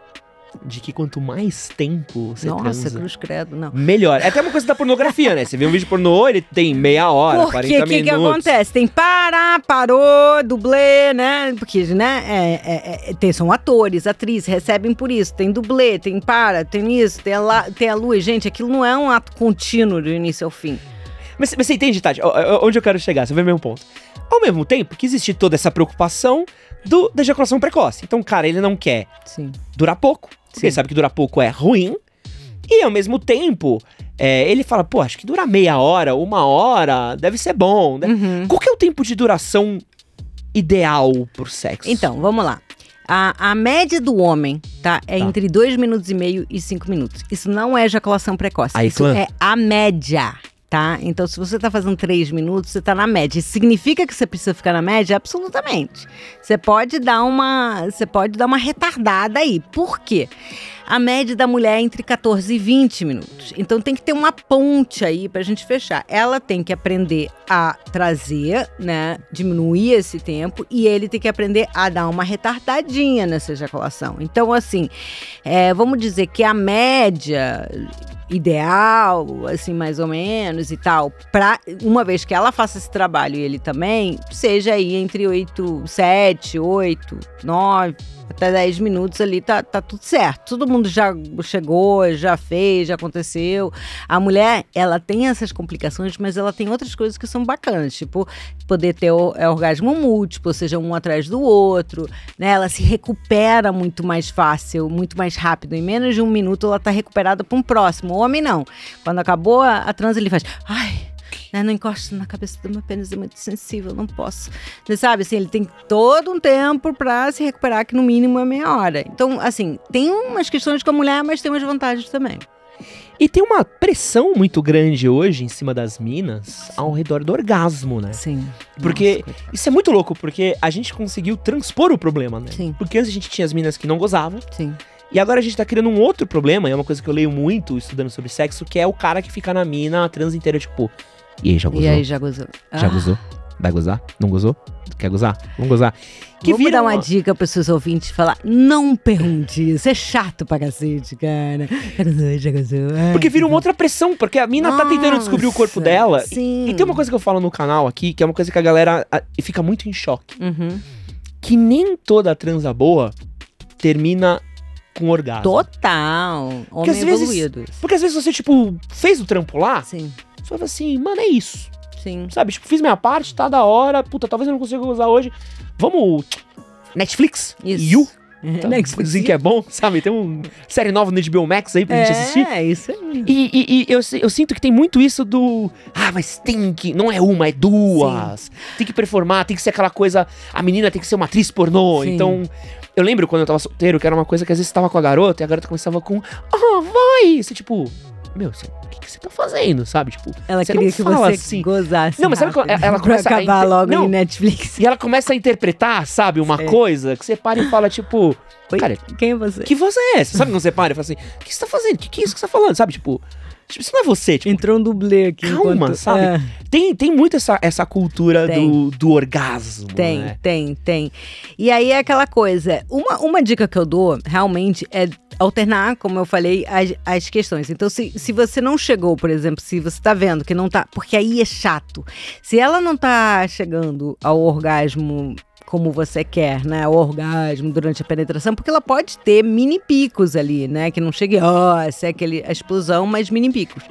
de que quanto mais tempo você Nossa, transa, cruz credo, não. melhor. É até uma coisa da pornografia, né? Você vê um vídeo pornô, ele tem meia hora, Porque 40 o que, que minutos. acontece? Tem parar, parou, dublê, né? Porque, né? é- é- é- tem, são atores, atrizes, recebem por isso. Tem dublê, tem para, tem isso, tem a, la- tem a luz. Gente, aquilo não é um ato contínuo do início ao fim. Mas, mas você entende, Tati? O- o- Onde eu quero chegar? Você vê o mesmo ponto. Ao mesmo tempo que existe toda essa preocupação do, da ejaculação precoce. Então, cara, ele não quer Sim. durar pouco, porque Sim. ele sabe que durar pouco é ruim. E ao mesmo tempo, é, ele fala, pô, acho que durar meia hora, uma hora, deve ser bom. né? Uhum. Qual que é o tempo de duração ideal pro sexo? Então, vamos lá. A, a média do homem, tá? É Tá. entre 2 minutos e meio e 5 minutos. Isso não é ejaculação precoce. Aí, Isso clã. é a média, tá? Então, se você tá fazendo 3 minutos, você tá na média. Isso significa que você precisa ficar na média? Absolutamente. Você pode dar uma. Você pode dar uma retardada aí. Por quê? A média da mulher é entre 14 e 20 minutos. Então tem que ter uma ponte aí pra gente fechar. Ela tem que aprender a trazer, né? Diminuir esse tempo e ele tem que aprender a dar uma retardadinha nessa ejaculação. Então, assim, é, vamos dizer que a média ideal, assim, mais ou menos e tal, pra, uma vez que ela faça esse trabalho e ele também, seja aí entre 8, 7, 8, 9, até 10 minutos ali tá, tá tudo certo. Todo mundo já chegou, já fez, já aconteceu. A mulher, ela tem essas complicações, mas ela tem outras coisas que são bacanas, tipo poder ter é, orgasmo múltiplo, ou seja, um atrás do outro, né? Ela se recupera muito mais fácil, muito mais rápido. Em menos de um minuto ela tá recuperada para um próximo. Homem não. Quando acabou a, a trans, ele faz. Ai, né? Não encosta na cabeça do meu pênis, é muito sensível, não posso. Você sabe, assim, ele tem todo um tempo para se recuperar, que no mínimo é meia hora. Então, assim, tem umas questões com a mulher, mas tem umas vantagens também. E tem uma pressão muito grande hoje em cima das minas ao redor do orgasmo, né? Sim. Porque isso é muito louco, porque a gente conseguiu transpor o problema, né? Sim. Porque antes a gente tinha as minas que não gozavam, Sim. E agora a gente tá criando um outro problema, e é uma coisa que eu leio muito estudando sobre sexo, que é o cara que fica na mina a trans inteira, tipo, e aí, já gozou? E aí, já gozou? Já Ah. gozou? Vai gozar? Não gozou? Quer gozar? Vamos gozar. Que Vamos vira dar uma dica para seus ouvintes falar: não pergunte isso. É chato pra cacete, cara. Já gozou, já gozou. Ai, Porque vira uma outra pressão, porque a mina tá tentando descobrir o corpo Nossa, dela. Sim. E tem uma coisa que eu falo no canal aqui, que é uma coisa que a galera a, fica muito em choque. Uhum. Que nem toda transa boa termina com orgasmo. Total. Homem às vezes- evoluído. Porque às vezes você, tipo, fez o trampo lá, Sim, você fala assim, mano, é isso. sim. Sabe? Tipo, fiz minha parte, tá da hora. Puta, talvez eu não consiga gozar hoje. Vamos. Netflix? Isso. You? Tá, Netflix. Dizem que é bom, sabe? Tem uma série nova no HBO Max aí pra gente assistir. É, isso aí. E, e- e eu, eu sinto que tem muito isso do. Ah, mas tem que. Não é uma, é duas. Tem que performar, tem que ser aquela coisa. A menina tem que ser uma atriz pornô. Sim. Então. Eu lembro quando eu tava solteiro, que era uma coisa que às vezes tava com a garota e a garota começava com. Ah, vai! Você tipo. Meu, você- o que, que você tá fazendo, sabe? Tipo. Ela você queria que fala você assim. gozasse. Não, mas sabe rápido, quando ela começa a acabar logo Não. em Netflix. E ela começa a interpretar, sabe, uma Sei. coisa que você para e fala, tipo. Oi? Cara, Quem é você? que voz é essa? Sabe quando você para e fala assim, o que você tá fazendo? O que, que é isso que você tá falando? Sabe, tipo. Tipo, isso não é você, tipo. Entrou um dublê aqui. Calma, enquanto- sabe? É. Tem, tem muito essa, essa cultura Tem. do, do orgasmo. Tem, né? tem, tem. E aí é aquela coisa. Uma, uma dica que eu dou, realmente, é alternar, como eu falei, as, as questões. Então, se, se você não chegou, por exemplo, se você tá vendo que não tá. Porque aí é chato. Se ela não tá chegando ao orgasmo como você quer, né? O orgasmo durante a penetração, porque ela pode ter mini picos ali, né? Que não chegue, ó, essa é aquele, a explosão, mas mini picos.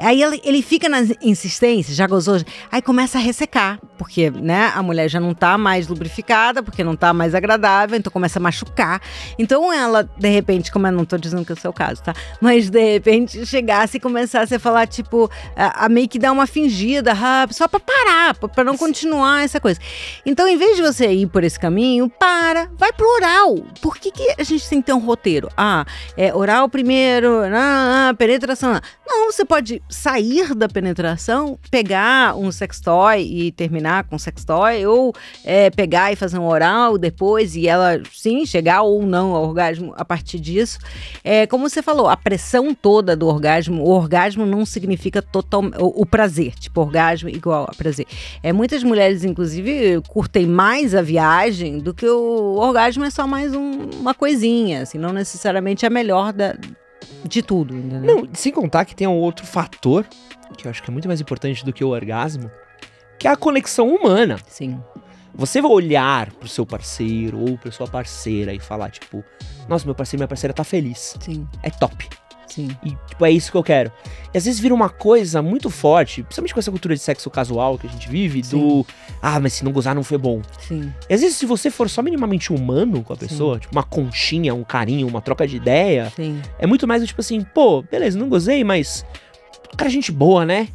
Aí ele, ele fica na insistência, já gozou, aí começa a ressecar, porque, né, a mulher já não tá mais lubrificada, porque não tá mais agradável, então começa a machucar. Então ela, de repente, como eu não tô dizendo que é o seu caso, tá? Mas de repente chegasse e começasse a falar, tipo, a, a meio que dar uma fingida, ah, só pra parar, pra, não continuar essa coisa. Então, em vez de você ir por esse caminho, para, vai pro oral. Por que, que a gente tem que ter um roteiro? Ah, é oral primeiro, ah, ah, penetração. Não, você pode sair da penetração, pegar um sextoy e terminar com sextoy, ou é, pegar e fazer um oral depois e ela, sim, chegar ou não ao orgasmo a partir disso. É, como você falou, a pressão toda do orgasmo, o orgasmo não significa total, o, o prazer, tipo, orgasmo igual a prazer. É, muitas mulheres, inclusive, curtem mais a viagem do que o orgasmo é só mais um- uma coisinha, assim, não necessariamente a melhor da, de tudo, entendeu? Não, sem contar que tem um outro fator, que eu acho que é muito mais importante do que o orgasmo, que é a conexão humana. Sim. Você vai olhar pro seu parceiro ou pra sua parceira e falar, tipo, nossa, meu parceiro, minha parceira tá feliz. Sim, É top. Sim. E, tipo, é isso que eu quero. E às vezes vira uma coisa muito forte, principalmente com essa cultura de sexo casual que a gente vive, do. Ah, mas se não gozar não foi bom. Sim, E às vezes, se você for só minimamente humano com a pessoa, tipo, uma conchinha, um carinho, uma troca de ideia, sim, é muito mais do tipo assim, pô, beleza, não gozei, mas. o Cara, gente boa, né?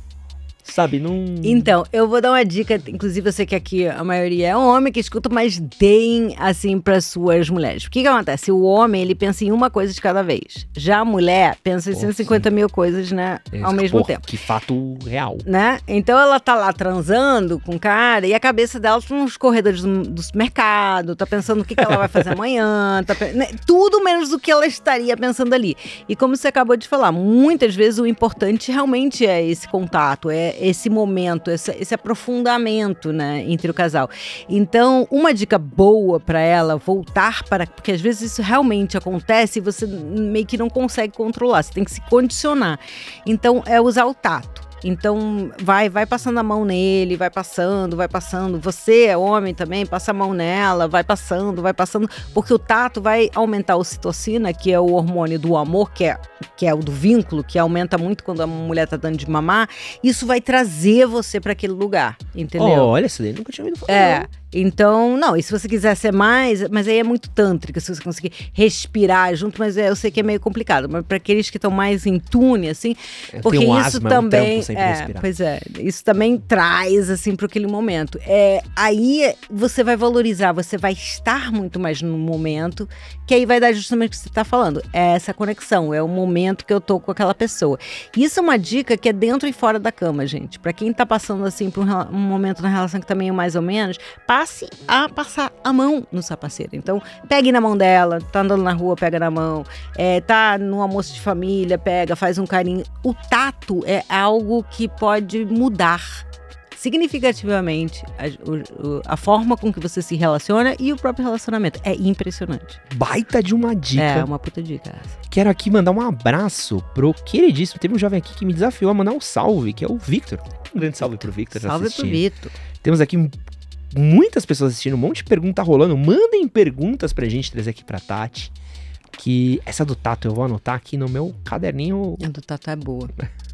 Sabe, não. Então, eu vou dar uma dica, inclusive eu sei que aqui a maioria é homem que escuta, mas deem assim para suas mulheres. O que que acontece? O homem, ele pensa em uma coisa de cada vez. Já a mulher pensa em Pô, 150 mil coisas, né, ao mesmo tempo. Que fato real. Né? Então ela tá lá transando com o cara e a cabeça dela tá nos corredores do, do supermercado, tá pensando o que, que ela vai fazer amanhã, tá, né? tudo menos do que ela estaria pensando ali. E como você acabou de falar, muitas vezes o importante realmente é esse contato, é esse momento, esse, esse aprofundamento, né, entre o casal. Então, uma dica boa para ela voltar para, porque às vezes isso realmente acontece e você meio que não consegue controlar, você tem que se condicionar. Então, é usar o tato. Então, vai, vai passando a mão nele, vai passando, vai passando. Você é homem também, passa a mão nela, vai passando, vai passando, porque o tato vai aumentar a ocitocina, que é o hormônio do amor, que é, que é o do vínculo, que aumenta muito quando a mulher tá dando de mamar. Isso vai trazer você para aquele lugar, entendeu? Olha, essa daí nunca tinha ouvido falar. É. não. Então, não, e se você quiser ser mais, mas aí é muito tântrica, se você conseguir respirar junto, mas é, eu sei que é meio complicado, mas para aqueles que estão mais em tune, assim, Eu porque um isso asma, um também, sempre é, pois é, isso também traz assim para aquele momento. É, aí você vai valorizar, você vai estar muito mais no momento, que aí vai dar justamente o que você está falando, é essa conexão, é o momento que eu tô com aquela pessoa. Isso é uma dica que é dentro e fora da cama, gente. Para quem tá passando assim por um, um momento na relação que também é mais ou menos, passe a passar a mão no sapaceiro. Então, pegue na mão dela, tá andando na rua, pega na mão, é, tá no almoço de família, pega, faz um carinho. O tato é algo que pode mudar significativamente a, a forma com que você se relaciona e o próprio relacionamento. É impressionante. Baita de uma dica. É uma puta dica. Quero aqui mandar um abraço pro queridíssimo. Teve um jovem aqui que me desafiou a mandar um salve, que é o Victor. Um grande salve pro Victor. Salve pro. Vitor. Temos aqui um- muitas pessoas assistindo, um monte de pergunta rolando. Mandem perguntas pra gente trazer aqui pra Tati. Que essa do Tato eu vou anotar aqui no meu caderninho. A do Tato é boa.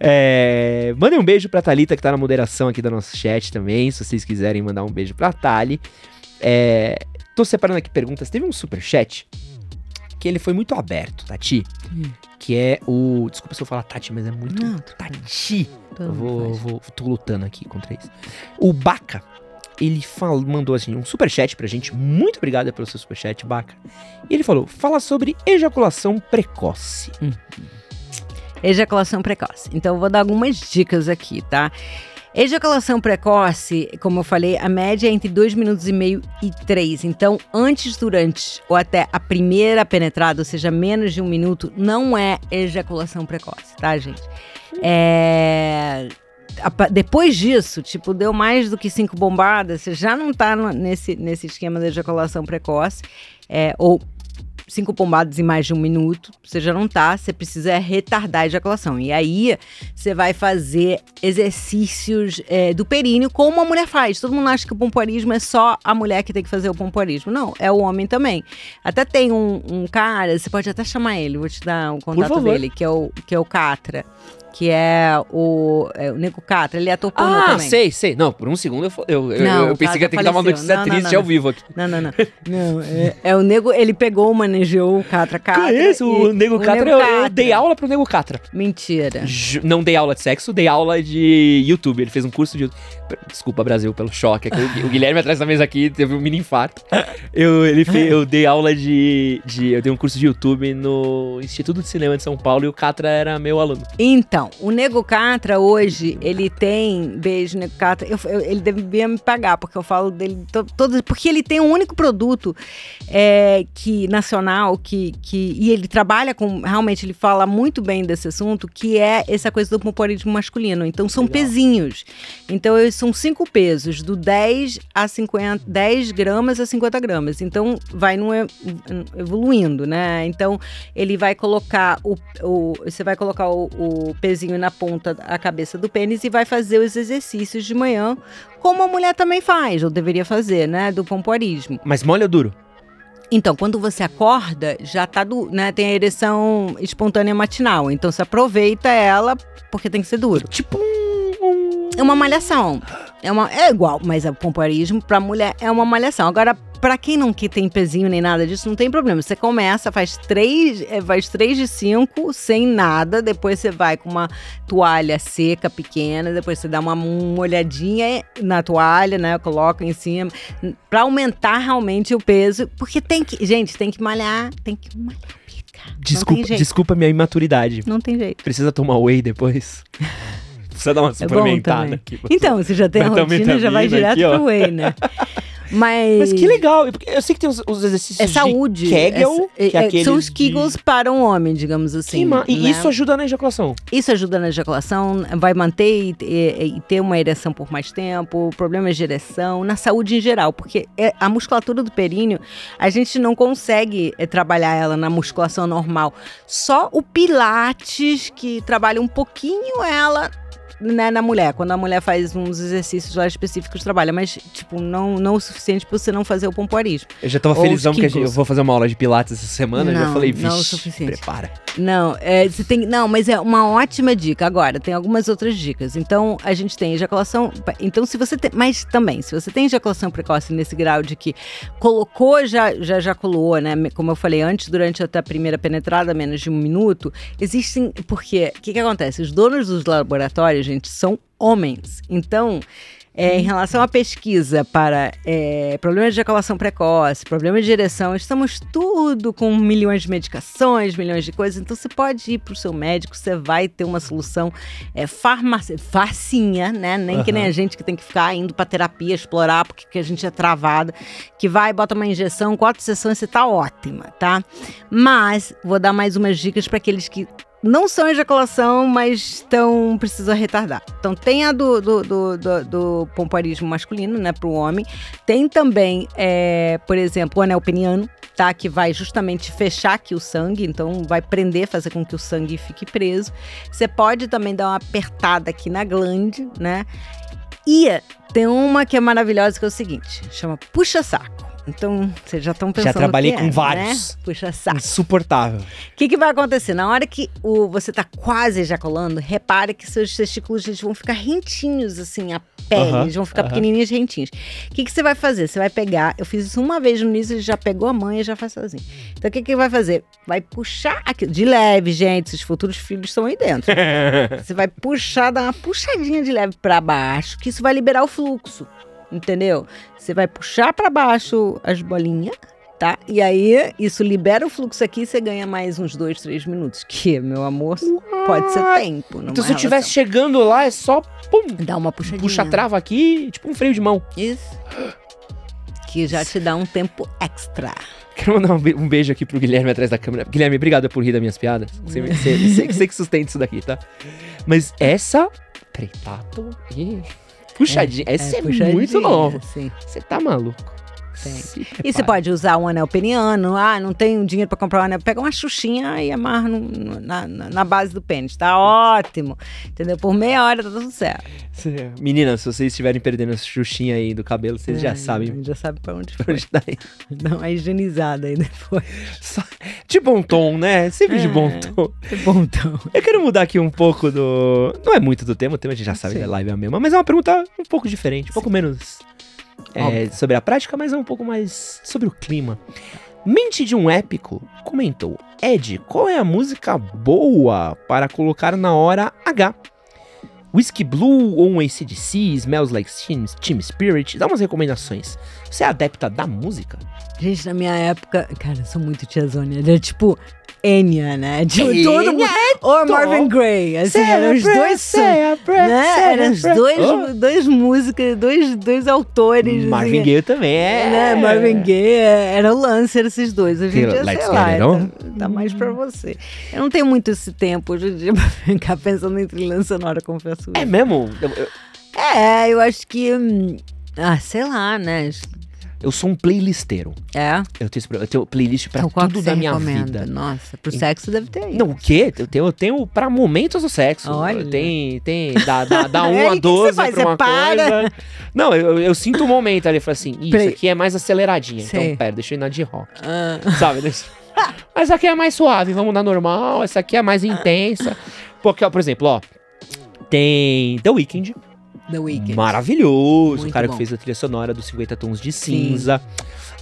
É, mandem um beijo pra Thalita, que tá na moderação aqui do nosso chat também. Se vocês quiserem mandar um beijo pra Thali. É, tô separando aqui perguntas. Teve um super chat que ele foi muito aberto, Tati. Hum. Que é o. Desculpa se eu falar Tati, mas é muito Não. Tati. Eu vou, vou, tô lutando aqui contra isso. O Baca, ele fal- mandou assim um superchat pra gente. Muito obrigado pelo seu superchat, Baca. E ele falou: fala sobre ejaculação precoce. Ejaculação precoce. Então, eu vou dar algumas dicas aqui, tá? Ejaculação precoce, como eu falei, a média é entre 2 minutos e meio e 3. Então, antes, durante ou até a primeira penetrada, ou seja, menos de um minuto, não é ejaculação precoce, tá, gente? É. Depois disso, tipo, deu mais do que cinco bombadas, você já não tá no- nesse, nesse esquema de ejaculação precoce, é, ou cinco bombadas em mais de um minuto, você já não tá, você precisa retardar a ejaculação. E aí, você vai fazer exercícios é, do períneo, como a mulher faz. Todo mundo acha que o pompoarismo é só a mulher que tem que fazer o pompoarismo. Não, é o homem também. Até tem um, um cara, você pode até chamar ele, vou te dar o contato favor. dele, que é o, que é o Catra. Que é o, é o Nego Catra, ele é ator pornô Ah, também. sei, sei. Não, por um segundo eu, eu, Não, eu o pensei cara que ia ter que dar uma notícia Não, não, triste não, ao vivo aqui. Não, não, não. Não, é, é o Nego, ele pegou, manejou o Catra Catra. Conheço o e- Nego Catra, eu, eu dei aula pro Nego Catra. Mentira. Ju- Não dei aula de sexo, dei aula de YouTube. Ele fez um curso de Desculpa, Brasil, pelo choque. É que o, o Guilherme atrás da mesa aqui teve um mini infarto. Eu, ele fe- eu dei aula de, de. Eu dei um curso de YouTube no Instituto de Cinema de São Paulo e o Catra era meu aluno. Então, o Nego Catra hoje, ele tem. Beijo, Nego Catra. eu- eu- ele devia me pagar, porque eu falo dele to, todas. Porque ele tem um único produto é, que nacional, que, que. E ele trabalha com. Realmente, ele fala muito bem desse assunto, que é essa coisa do pompoarismo masculino. Então, são Legal. pezinhos. Então, eles são cinco pesos, do 10 a 50, 10 gramas a 50 gramas. Então, vai num, evoluindo, né? Então, ele vai colocar o, o- você vai colocar o, o pezinho na ponta da cabeça do pênis e vai fazer os exercícios de manhã, como a mulher também faz, ou deveria fazer, né, do pompoarismo. Mas molha duro. Então, quando você acorda, já tá do, né, tem a ereção espontânea matinal, então você aproveita ela porque tem que ser duro. Tipo um- É uma malhação. É, uma, é igual, mas o pompoarismo pra mulher é uma malhação. Agora, pra quem não que tem pezinho nem nada disso, não tem problema. Você começa, faz três, é, faz três de cinco, sem nada. Depois você vai com uma toalha seca, pequena. Depois você dá uma molhadinha na toalha, né? Coloca em cima. Pra aumentar realmente o peso. Porque tem que. Gente, tem que malhar. Tem que malhar. pica. não Desculpa, desculpa a minha imaturidade. Não tem jeito. Precisa tomar whey depois? Precisa dar uma É suplementada também. aqui. Então, você já tem a rotina, já vai direto aqui, ó. pro whey, né? Mas, Mas que legal. porque Eu sei que tem os, os exercícios É saúde. de Kegel, é- que é é- aqueles são os de- Kegels para um homem, digamos assim. Ma- E né? isso ajuda na ejaculação. Isso ajuda na ejaculação, vai manter e, e- e ter uma ereção por mais tempo, problemas de ereção, na saúde em geral, porque é- a musculatura do períneo, a gente não consegue é, trabalhar ela na musculação normal. Só o Pilates, que trabalha um pouquinho ela. Né, na mulher, quando a mulher faz uns exercícios lá específicos, trabalha, mas, tipo, não, não o suficiente pra você não fazer o pompoarismo. Eu já tava Ou felizão gente- eu vou fazer uma aula de pilates essa semana. eu já Não, falei, não o vixe, suficiente. prepara. Não, é, você tem. Não, mas é uma ótima dica. Agora, tem algumas outras dicas. Então, a gente tem ejaculação. Então, se você tem. Mas também, se você tem ejaculação precoce nesse grau de que colocou, já, já ejaculou, né? Como eu falei antes, durante até a primeira penetrada, menos de um minuto, existem. Porque o que, que acontece? Os donos dos laboratórios, gente, são homens. Então. É, em relação à pesquisa para é, problemas de ejaculação precoce, problemas de ereção, estamos tudo com milhões de medicações, milhões de coisas. Então você pode ir para o seu médico, você vai ter uma solução é, farmácia, facinha, né? Nem que nem a gente que tem que ficar indo para terapia, explorar, porque que a gente é travada, que vai, bota uma injeção, quatro sessões, você tá ótima, tá? Mas vou dar mais umas dicas para aqueles que não são ejaculação, mas estão precisam retardar. Então tem a do, do, do, do, do masculino, né, para o homem. Tem também, é, por exemplo, o anel peniano, tá, que vai justamente fechar aqui o sangue, então vai prender, fazer com que o sangue fique preso. Você pode também dar uma apertada aqui na glande, né? E tem uma que é maravilhosa que é o seguinte, chama puxa saco. Então, vocês já estão pensando trabalhei o que com é, vários. Né? Puxa saco. Insuportável. O que, que vai acontecer? Na hora que o, você tá quase ejaculando, repare que seus testículos eles vão ficar rentinhos, assim, a pele, Aham, eles vão ficar aham. pequenininhos e rentinhos. O que, que você vai fazer? Você vai pegar, eu fiz isso uma vez no início, ele já pegou a mãe e já faz sozinho. Então, o que, que vai fazer? Vai puxar aqui, de leve, gente, seus futuros filhos estão aí dentro. Você vai puxar, dar uma puxadinha de leve pra baixo, que isso vai liberar o fluxo. Entendeu? Você vai puxar pra baixo as bolinhas, tá? E aí, isso libera o fluxo aqui e você ganha mais uns dois, três minutos. Que, meu amor, pode ser tempo. Então se eu estivesse relação. chegando lá, é só pum, Dá uma puxadinha. puxa a trava aqui, tipo um freio de mão. Isso. Que já te dá um tempo extra. Quero mandar um, be- beijo aqui pro Guilherme atrás da câmera. Guilherme, obrigado por rir das minhas piadas. Você, você, você, você que sustenta isso daqui, tá? Mas essa. Peraí, tato Puxadinha. Essa é, puxadinha, muito nova. Sim. Você tá maluco. Tem. E você pode usar um anel peniano. Ah, não tenho dinheiro pra comprar um anel. Pega uma xuxinha e amarra no- no- na, na, base do pênis. Tá ótimo. Entendeu? Por meia hora tá tudo certo. Meninas, se vocês estiverem perdendo essa xuxinha aí do cabelo, vocês já É, sabem Já sabe pra onde pra foi. onde tá indo. Dá uma higienizada aí depois. Só- De bom tom, né? Sempre de bom É. tom. Que bom, então. Eu quero mudar aqui um pouco do. Não é muito do tema, o tema a gente já sabe Sim. que a live é a mesma, mas é uma pergunta um pouco diferente, um pouco menos é, sobre a prática, mas é um pouco mais sobre o clima. Mente de um épico comentou: Ed, qual é a música boa para colocar na hora H? Whiskey Blue ou um ACDC, Smells Like Teen, Team Spirit? Dá umas recomendações. Você é adepta da música? Gente, na minha época, cara, eu sou muito tiazônia. Era tipo Enya, né? Tipo, Enya todo mundo. Ou Marvin Gaye. Assim, eram os dois. Né? Eram os dois, Oh, dois músicas, dois, dois autores. Marvin assim, Gaye também é. Né? Marvin Gaye, é, era o lance, eram esses dois. Hoje em Let's dia, sei lá, it tá, on. tá mais pra você. Eu não tenho muito esse tempo hoje em dia pra ficar pensando em trilha sonora, confesso É isso. mesmo? Eu, eu- É, eu acho que... hum, Ah, sei lá, né? eu sou um playlisteiro. É. Eu tenho, eu tenho playlist pra Então, tudo da minha recomenda? vida. Nossa, pro sexo deve ter aí. Não, o quê? Eu tenho, eu tenho pra momentos do sexo. Olha. Tem, tem, da, da, da 1 Aí, a o que que 12 você faz? pra uma Você para? coisa. Não, eu, eu sinto um momento ali, eu falo assim, "Ih, isso aqui é mais aceleradinha. Sei. Então, pera, deixa eu ir na de rock. Ah, Sabe? Deixa- Essa aqui é mais suave, vamos na normal. Essa aqui é mais intensa. Porque, ó, por exemplo, ó, tem The Weeknd, The Weeknd. Maravilhoso. Muito o cara bom. que fez a trilha sonora dos 50 Tons de Cinza.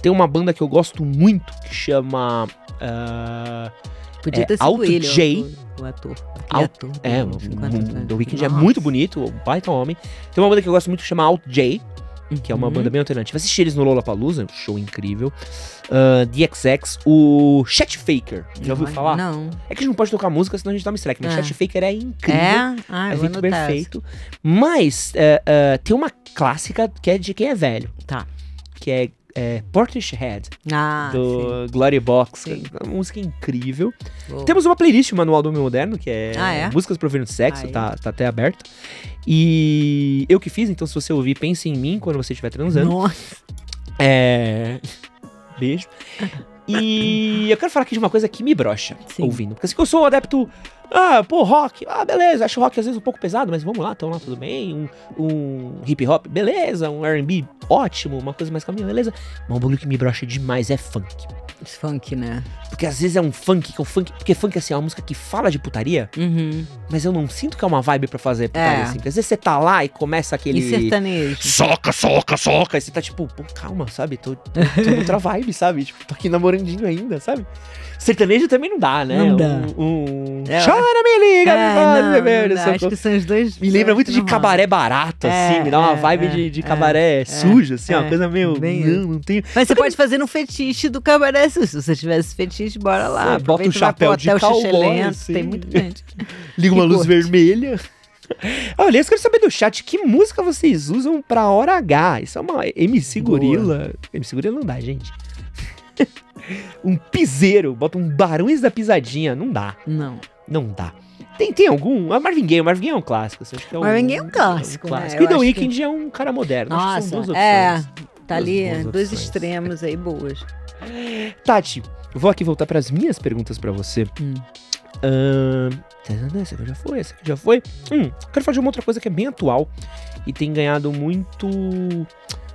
Tem uma banda que eu gosto muito que chama. ah, Podia É, ter sido Alto ele, J. o ator. Aquele Alt- ator. é, o, 50 o- anos. The Weeknd é muito bonito, um baita homem. Tem uma banda que eu gosto muito que chama Alt J, que é uma Uhum. banda bem alternativa. Assisti eles no Lollapalooza, um show incrível. Ah, DXX, o Chet Faker, já ouviu Ai, falar? Não. É que a gente não pode tocar música, senão a gente toma strike, mas É. Chet Faker é incrível. É? Ah, É muito essa. perfeito. Mas é, é, tem uma clássica que é de quem é velho, Tá. que é, é Portishead, Ah, do Glory Box. Sim. É uma música incrível. sim. Temos uma playlist, o Manual do Homem Moderno, que é, Ah, é? músicas pro ouvir no sexo, tá, tá até aberto. E eu que fiz, então se você ouvir, pense em mim quando você estiver transando. Nossa. É. Beijo. E eu quero falar aqui de uma coisa que me brocha Sim. ouvindo. Porque assim eu sou um adepto. Ah, pô, rock. Ah, beleza. Acho rock às vezes um pouco pesado, mas vamos lá, então lá, tudo bem. Um, um hip hop, beleza. Um RB, ótimo. Uma coisa mais calminha, beleza. Mas um bagulho que me brocha demais é funk. Esse funk, né? Porque às vezes é um funk, que é um funk. Porque funk assim, é uma música que fala de putaria, Uhum. mas eu não sinto que é uma vibe pra fazer putaria É. assim. Porque às vezes você tá lá e começa aquele. E sertanejo. Soca, soca, soca. E você tá tipo, pô, calma, sabe? Tô, tô, tô vibe, sabe? Tipo, tô aqui namorandinho ainda, sabe? Sertanejo também não dá, né? Não dá. Um, um... É, Chora, me liga, me É, faz não, beber. não dá. Acho que são os dois. Me lembra muito de cabaré barato, assim. É, Me dá uma é, vibe é, de, de cabaré sujo, assim, uma coisa meio. bem não, não tenho. Mas você pode fazer no fetiche do cabaré. Se você tivesse fetiche, bora lá. É, bota um chapéu de cowboy, assim. Tem muita gente. Liga uma luz vermelha. Olha, eu quero saber do chat, que música vocês usam pra hora H? Isso é uma MC Boa. Gorila. MC Gorila não dá, gente. um piseiro, bota um Barões da Pisadinha. Não dá, Não. não dá. Tem, tem algum? A Marvin Gaye, o Marvin Gaye é um clássico. assim, que é um, Marvin Gaye é um clássico, né? clássico. Eu E The Weeknd é um cara moderno. acho que são Nossa, duas é. opções. Tá Duas ali, dois extremos aí boas. Tati, vou aqui voltar pras minhas perguntas pra você. Hum. Ahn, essa aqui já foi, essa aqui já foi. Hum, quero de uma outra coisa que é bem atual e tem ganhado muito.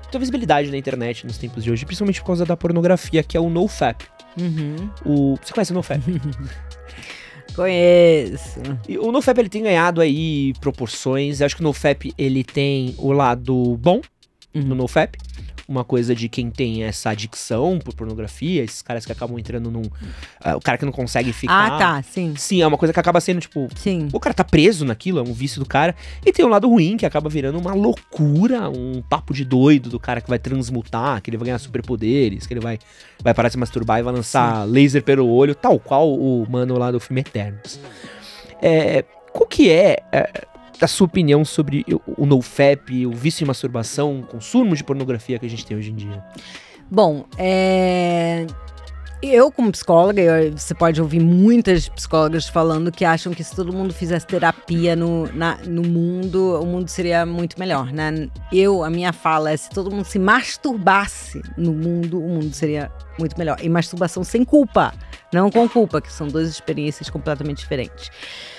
Muita visibilidade na internet nos tempos de hoje, principalmente por causa da pornografia, que é o NoFap. Uhum. O, você conhece o NoFap? Conheço. E o NoFap ele tem ganhado aí proporções. Eu acho que o NoFap ele tem o lado bom no Uhum. NoFap. Uma coisa de quem tem essa adicção por pornografia, esses caras que acabam entrando num. ah, o cara que não consegue ficar. Ah, tá, sim. Sim, é uma coisa que acaba sendo, tipo, Sim. o cara tá preso naquilo, é um vício do cara. E tem o lado ruim, que acaba virando uma loucura, um papo de doido do cara que vai transmutar, que ele vai ganhar superpoderes, que ele vai, vai parar de se masturbar e vai lançar laser pelo olho, tal qual o mano lá do filme Eternos. É, qual que é, é, a sua opinião sobre o, o NoFap, o vício em masturbação, o consumo de pornografia que a gente tem hoje em dia? Bom, é. Eu, como psicóloga, você pode ouvir muitas psicólogas falando que acham que se todo mundo fizesse terapia no, na- no mundo, o mundo seria muito melhor, né? Eu, a minha fala é: se todo mundo se masturbasse no mundo, o mundo seria muito melhor. E masturbação sem culpa, não com culpa, que são duas experiências completamente diferentes.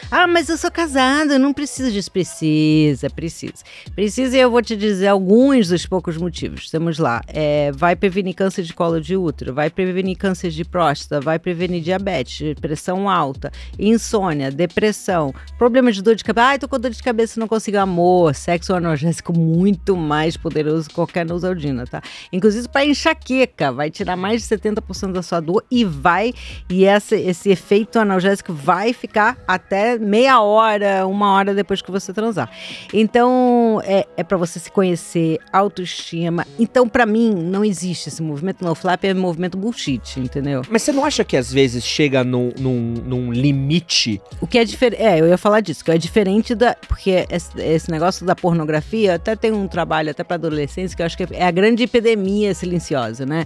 Ah, mas eu sou casada, não preciso disso. Precisa, precisa. Precisa e eu vou te dizer alguns dos poucos motivos. Temos lá, é, vai prevenir câncer de colo de útero, vai prevenir câncer de próstata, vai prevenir diabetes, pressão alta, insônia, depressão, problemas de dor de cabeça. Ai, tô com dor de cabeça, não consigo amor. Sexo analgésico muito mais poderoso que qualquer Neusaldina, tá? Inclusive para enxaqueca, vai tirar mais de 70% da sua dor e vai, e essa, esse efeito analgésico vai ficar até meia hora, uma hora depois que você transar. Então, é, é para você se conhecer, autoestima. Então, para mim, não existe esse movimento no flap, é movimento bullshit, entendeu? Mas você não acha que às vezes chega num, num, num limite O que é diferente. É, eu ia falar disso, que é diferente da. Porque esse, esse negócio da pornografia, até tem um trabalho até para adolescentes, que eu acho que é a grande epidemia silenciosa, né?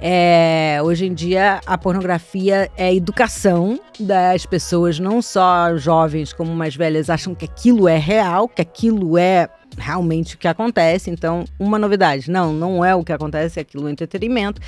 É, hoje em dia, a pornografia é educação das pessoas, não só jovens como mais velhas, acham que aquilo é real, que aquilo é realmente o que acontece. Então, uma novidade, não, não é o que acontece, é aquilo entretenimento.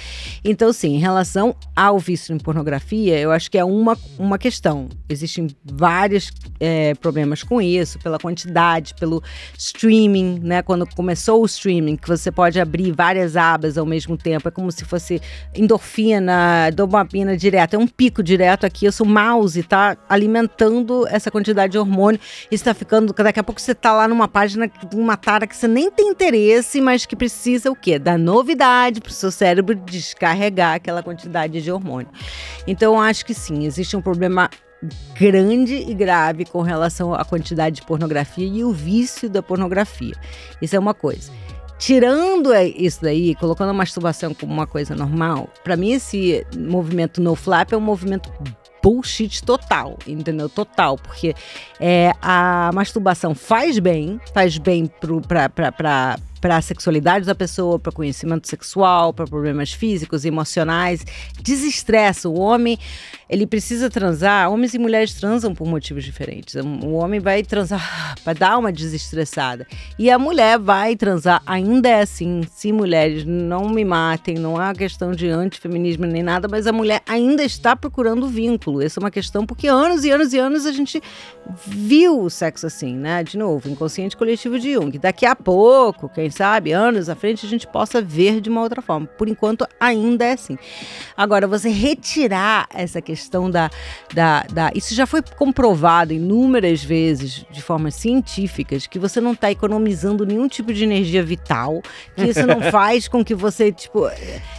Então, sim, em relação ao vício em pornografia, eu acho que é uma, uma questão. Existem vários é, problemas com isso, pela quantidade, pelo streaming, né? Quando começou o streaming, que você pode abrir várias abas ao mesmo tempo, é como se fosse endorfina, dopamina direto, é um pico direto aqui, o seu mouse tá alimentando essa quantidade de hormônio e está ficando, daqui a pouco você tá lá numa página com uma tara que você nem tem interesse, mas que precisa o quê? Da novidade para o seu cérebro descarregar aquela quantidade de hormônio. Então, acho que sim, existe um problema grande e grave com relação à quantidade de pornografia e o vício da pornografia. Isso é uma coisa. Tirando isso daí, colocando a masturbação como uma coisa normal, para mim esse movimento no flap é um movimento bullshit total, entendeu? Total, porque é, a masturbação faz bem, faz bem para a sexualidade da pessoa, para conhecimento sexual, para problemas físicos, emocionais, desestressa. O homem ele precisa transar. Homens e mulheres transam por motivos diferentes. O homem vai transar para dar uma desestressada. E a mulher vai transar. Ainda é assim. Se mulheres não me matem, não uma questão de antifeminismo nem nada, mas a mulher ainda está procurando vínculo. Essa é uma questão porque anos e anos e anos a gente viu o sexo assim, né? De novo, inconsciente coletivo de Jung. Daqui a pouco, quem sabe, anos à frente, a gente possa ver de uma outra forma. Por enquanto, ainda é assim. Agora, você retirar essa questão questão da, da, da. Isso já foi comprovado inúmeras vezes de formas científicas que você não está economizando nenhum tipo de energia vital, que isso não faz com que você, tipo.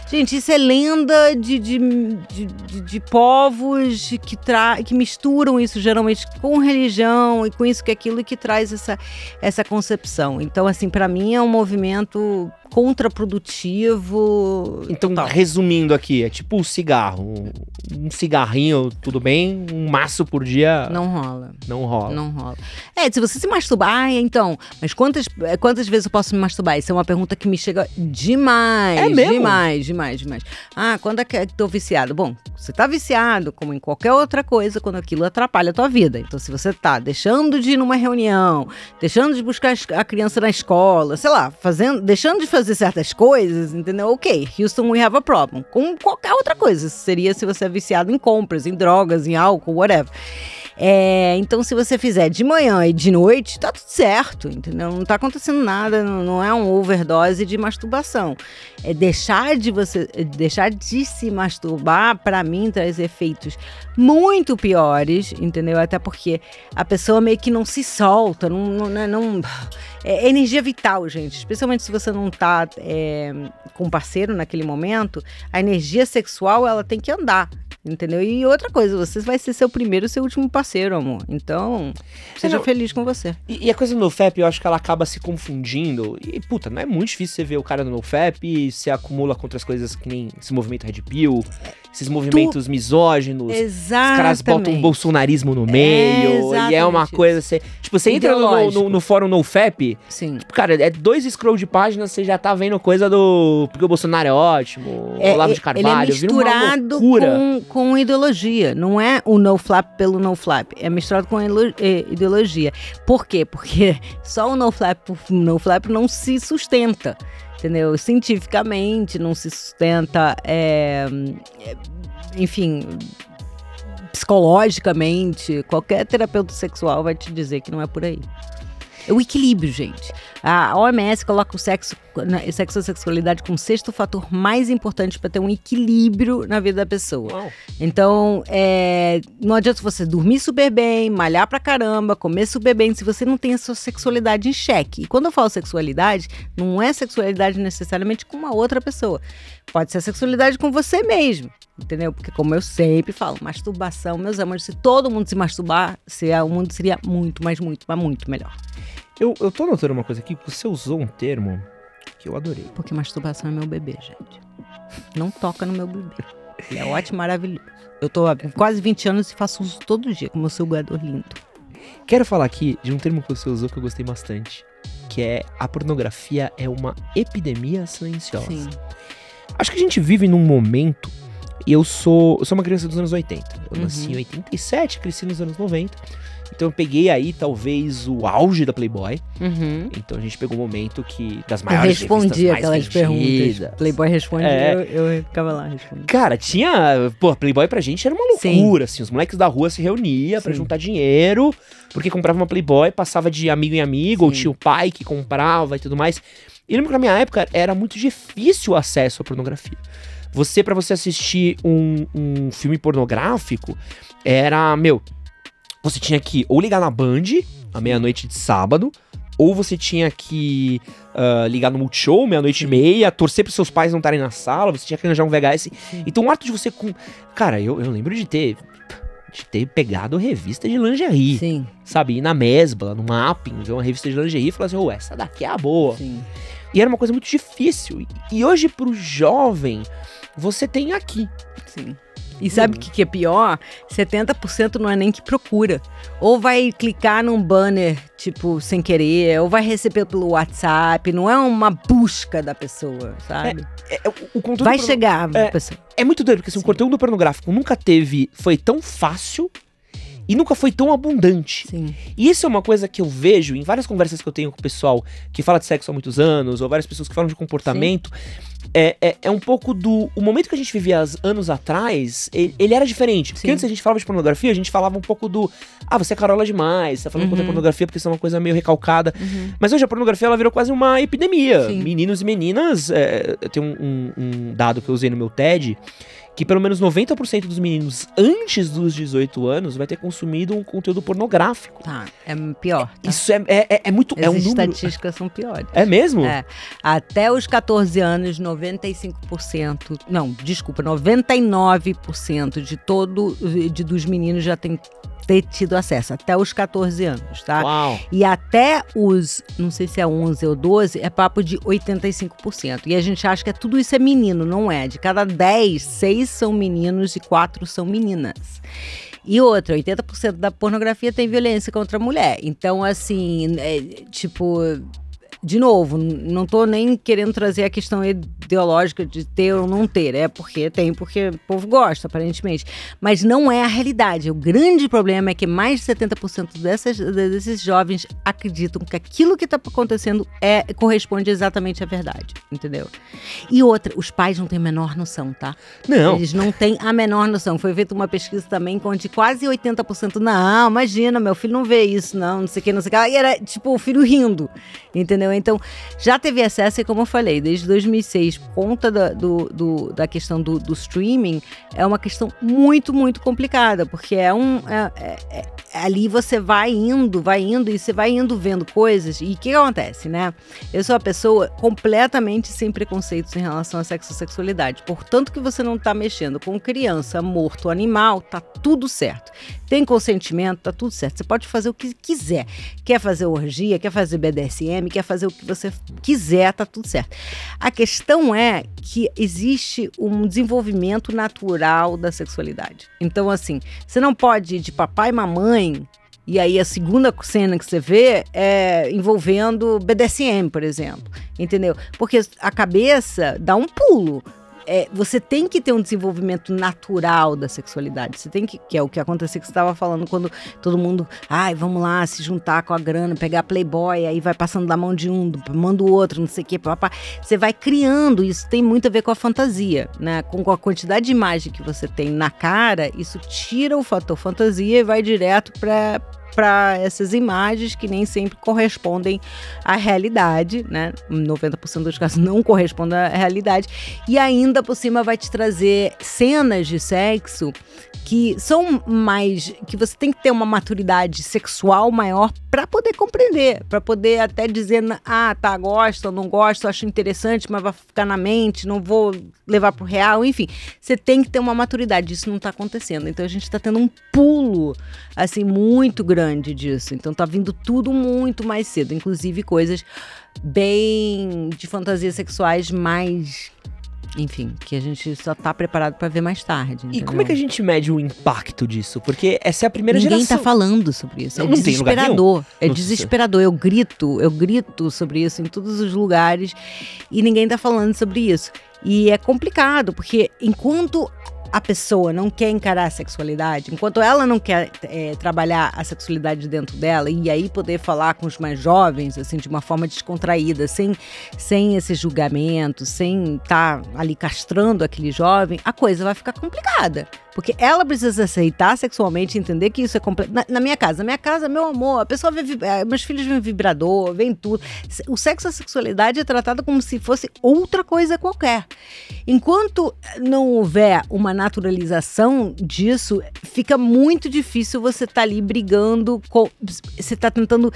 Gente, isso é lenda de, de, de, de, de povos que, tra que misturam isso geralmente com religião e com isso que aquilo e que traz essa, essa concepção. Então, assim, para mim é um movimento contraprodutivo. Então, total. resumindo aqui, é tipo um cigarro. Um cigarrinho, tudo bem, um maço por dia. Não rola. Não rola. Não rola. É, se você se masturbar, ah, então, mas quantas, quantas vezes eu posso me masturbar? Isso é uma pergunta que me chega demais. É mesmo? Demais, demais, demais. Ah, quando é que tô viciado? Bom, você tá viciado, como em qualquer outra coisa, quando aquilo atrapalha a tua vida. Então, se você tá deixando de ir numa reunião, deixando de buscar a criança na escola, sei lá, fazendo, deixando de fazer fazer certas coisas, entendeu? Ok, Houston, we have a problem. Com qualquer outra coisa. Seria se você é viciado em compras, em drogas, em álcool, whatever. É, então, se você fizer de manhã e de noite, tá tudo certo, entendeu? Não tá acontecendo nada, não, não é um overdose de masturbação. É deixar de você, deixar de se masturbar, para mim, traz efeitos muito piores, entendeu? Até porque a pessoa meio que não se solta, não, não, né, não é energia vital, gente. Especialmente se você não tá é, com parceiro naquele momento, a energia sexual ela tem que andar. Entendeu? E outra coisa, você vai ser seu primeiro seu último parceiro, amor. Então, seja é, feliz com você. E, e, a coisa do NoFap, eu acho que ela acaba se confundindo. E, puta, não é muito difícil você ver o cara no NoFap e se acumula com outras coisas que nem esse movimento Red Pill, esses movimentos tu... misóginos. Exatamente. Os caras botam um bolsonarismo no meio. É, e é uma coisa. Você, tipo, você entra no, no, no, fórum NoFap. Sim. Tipo, cara, é dois scroll de páginas, você já tá vendo coisa do. Porque o Bolsonaro é ótimo. É, Olavo de Carvalho. Ele é misturado com, com ideologia. Não é o no flap pelo no É misturado com ideologia. Por quê? Porque só o no flap no flap não se sustenta entendeu? Cientificamente não se sustenta, é, é, enfim, psicologicamente, qualquer terapeuta sexual vai te dizer que não é por aí. É o equilíbrio, gente. A OMS coloca o sexo, sexo e sexualidade como sexto fator mais importante para ter um equilíbrio na vida da pessoa. Uau. Então, é, não adianta você dormir super bem, malhar pra caramba, comer super bem, se você não tem a sua sexualidade em xeque. E quando eu falo sexualidade, não é sexualidade necessariamente com uma outra pessoa. Pode ser sexualidade com você mesmo, entendeu? Porque, como eu sempre falo, masturbação, meus amores, se todo mundo se masturbar, se, o mundo seria muito, mas muito, mas muito melhor. Eu, eu tô notando uma coisa aqui, você usou um termo que eu adorei. Porque masturbação é meu bebê, gente. Não toca no meu bebê. Ele é ótimo, maravilhoso. Eu tô há quase 20 anos e faço uso todo dia com meu celulador lindo. Quero falar aqui de um termo que você usou que eu gostei bastante, que é a pornografia é uma epidemia silenciosa. Sim. Acho que a gente vive num momento e eu sou, eu sou uma criança dos anos 80. Eu uhum. nasci em 87, cresci nos anos 90. Então eu peguei aí talvez o auge da Playboy. Uhum. Então a gente pegou um momento que das maiores Eu respondia aquelas perguntas. Playboy respondia, é. eu, eu ficava lá respondendo. Cara, tinha, pô, Playboy pra gente era uma loucura, Sim. assim, os moleques da rua se reuniam para juntar dinheiro, porque comprava uma Playboy, passava de amigo em amigo, Sim. ou tinha o pai que comprava e tudo mais. E lembro que na minha época era muito difícil o acesso à pornografia. Você, para você assistir um, um filme pornográfico, era, meu, você tinha que ou ligar na Band, à meia-noite de sábado, ou você tinha que uh, ligar no Multishow meia-noite e meia, torcer pros seus pais não estarem na sala, você tinha que arranjar um VHS. Sim. Então o ato de você com. Cara, eu, eu lembro de ter. De ter pegado revista de lingerie. Sim. Sabe? Ir na Mesbla, no Mapping, ver uma revista de lingerie e falar assim, oh, essa daqui é a boa. Sim. E era uma coisa muito difícil. E hoje, pro jovem, você tem aqui. Sim. E sabe o uhum. que, que é pior? 70% não é nem que procura. Ou vai clicar num banner, tipo, sem querer, ou vai receber pelo WhatsApp. Não é uma busca da pessoa, sabe? É, é, o conteúdo vai chegar é, pessoa. É muito doido, porque assim, o conteúdo pornográfico nunca teve. Foi tão fácil e nunca foi tão abundante. Sim. E isso é uma coisa que eu vejo em várias conversas que eu tenho com o pessoal que fala de sexo há muitos anos, ou várias pessoas que falam de comportamento. É, é, é, um pouco do. O momento que a gente vivia anos atrás, ele, ele era diferente. Porque Sim. antes a gente falava de pornografia, a gente falava um pouco do. Ah, você é carola demais, você tá falando uhum. contra a pornografia porque isso é uma coisa meio recalcada. Uhum. Mas hoje a pornografia ela virou quase uma epidemia. Sim. Meninos e meninas. É, eu tenho um, um, um dado que eu usei no meu TED que pelo menos 90% dos meninos antes dos 18 anos vai ter consumido um conteúdo pornográfico. Tá, é pior. Tá? Isso é, é, é muito. As é um estatísticas são piores. É mesmo? É. Até os 14 anos, 95%. Não, desculpa, 99% de todo. De, dos meninos já tem ter tido acesso até os 14 anos, tá? Uau. E até os, não sei se é 11 ou 12, é papo de 85%. E a gente acha que é, tudo isso é menino, não é? De cada 10, 6 são meninos e 4 são meninas. E outra, 80% da pornografia tem violência contra a mulher. Então, assim, é, tipo, de novo, não estou nem querendo trazer a questão ideológica de ter ou não ter, é porque tem, porque o povo gosta, aparentemente. Mas não é a realidade. O grande problema é que mais de 70% dessas, desses jovens acreditam que aquilo que está acontecendo é corresponde exatamente à verdade, entendeu? E outra, os pais não têm a menor noção, tá? Não. Eles não têm a menor noção. Foi feita uma pesquisa também onde quase 80% não, imagina, meu filho não vê isso, não, não sei o que, não sei o que. E era tipo o filho rindo, entendeu? Entendeu? Então, já teve acesso, e como eu falei, desde 2006, por conta da, do, do, da questão do, do, streaming, é uma questão muito, muito complicada, porque é um. É, é, é, ali você vai indo, vai indo, e você vai indo vendo coisas, e o que acontece, né? Eu sou uma pessoa completamente sem preconceitos em relação a sexo sexualidade. Portanto, que você não tá mexendo com criança, morto, animal, tá tudo certo. Tem consentimento, tá tudo certo. Você pode fazer o que quiser. Quer fazer orgia, quer fazer BDSM, quer fazer o que você quiser, tá tudo certo. A questão é que existe um desenvolvimento natural da sexualidade. Então, assim, você não pode ir de papai e mamãe e aí a segunda cena que você vê é envolvendo BDSM, por exemplo. Entendeu? Porque a cabeça dá um pulo é, você tem que ter um desenvolvimento natural da sexualidade. Você tem que, que é o que aconteceu que você estava falando quando todo mundo, ai, vamos lá, se juntar com a grana, pegar Playboy, aí vai passando da mão de um, manda o outro, não sei o quê, papá. Você vai criando, isso tem muito a ver com a fantasia, né? Com a quantidade de imagem que você tem na cara, isso tira o fator fantasia e vai direto para para essas imagens que nem sempre correspondem à realidade, né? 90% dos casos não correspondem à realidade. E ainda por cima vai te trazer cenas de sexo que são mais que você tem que ter uma maturidade sexual maior para poder compreender, para poder até dizer, ah, tá, gosto, não gosto, acho interessante, mas vai ficar na mente, não vou levar pro real, enfim. Você tem que ter uma maturidade, isso não tá acontecendo. Então a gente tá tendo um pulo assim muito grande disso. Então tá vindo tudo muito mais cedo, inclusive coisas bem de fantasias sexuais mais enfim, que a gente só tá preparado para ver mais tarde. Entendeu? E como é que a gente mede o impacto disso? Porque essa é a primeira Ninguém geração. Ninguém tá falando sobre isso. É não desesperador. É Nossa. desesperador. Eu grito, eu grito sobre isso em todos os lugares e ninguém tá falando sobre isso. E é complicado, porque enquanto a pessoa não quer encarar a sexualidade, enquanto ela não quer é, trabalhar a sexualidade dentro dela e aí poder falar com os mais jovens, assim, de uma forma descontraída, sem, sem esse julgamento, sem estar tá ali castrando aquele jovem, a coisa vai ficar complicada. Porque ela precisa aceitar sexualmente, entender que isso é completo. Na, na, minha casa, na minha casa, meu amor, a pessoa vê. Eh, meus filhos vêm vibrador, vem tudo. O sexo e a sexualidade é tratada como se fosse outra coisa qualquer. Enquanto não houver uma naturalização disso, fica muito difícil você estar tá ali brigando com. Você está tentando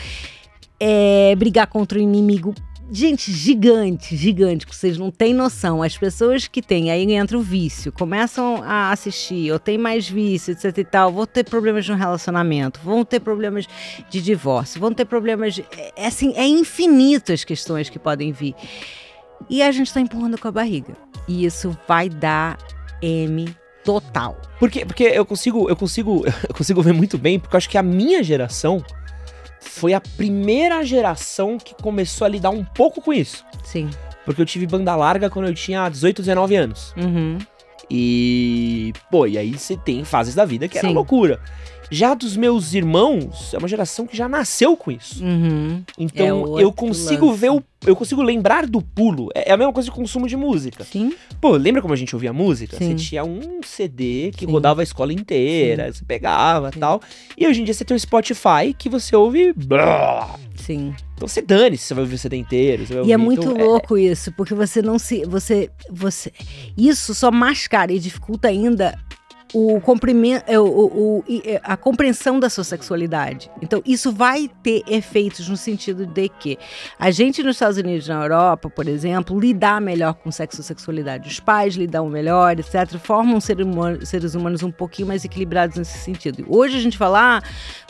é, brigar contra o inimigo Gente, gigante, gigante, que vocês não têm noção. As pessoas que têm, aí entra o vício, começam a assistir, ou tem mais vício, etc e tal, vão ter problemas no relacionamento, vão ter problemas de divórcio, vão ter problemas. É, assim, é infinito as questões que podem vir. E a gente está empurrando com a barriga. E isso vai dar M total. Porque, porque eu consigo, eu consigo, eu consigo ver muito bem, porque eu acho que a minha geração foi a primeira geração que começou a lidar um pouco com isso. Sim. Porque eu tive banda larga quando eu tinha 18, 19 anos. Uhum. E, pô, e aí você tem fases da vida que era loucura. Já dos meus irmãos, é uma geração que já nasceu com isso. Uhum. Então é eu consigo lance. ver o eu consigo lembrar do pulo. É, é a mesma coisa de consumo de música. Sim. Pô, lembra como a gente ouvia música? Sim. Você tinha um CD que Sim. rodava a escola inteira, Sim. você pegava e tal. E hoje em dia você tem o Spotify que você ouve. Sim. Então você dane se você vai ouvir o CD inteiro. e é muito então, louco é... isso, porque você não se. Você. você Isso só mascara e dificulta ainda o comprimento, é, o, o, é, a compreensão da sua sexualidade. Então, isso vai ter efeitos no sentido de que a gente nos Estados Unidos, na Europa, por exemplo, lidar melhor com sexo e sexualidade. Os pais lidam melhor, etc., formam seres humanos um pouquinho mais equilibrados nesse sentido. Hoje a gente fala, ah,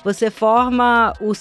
você forma o,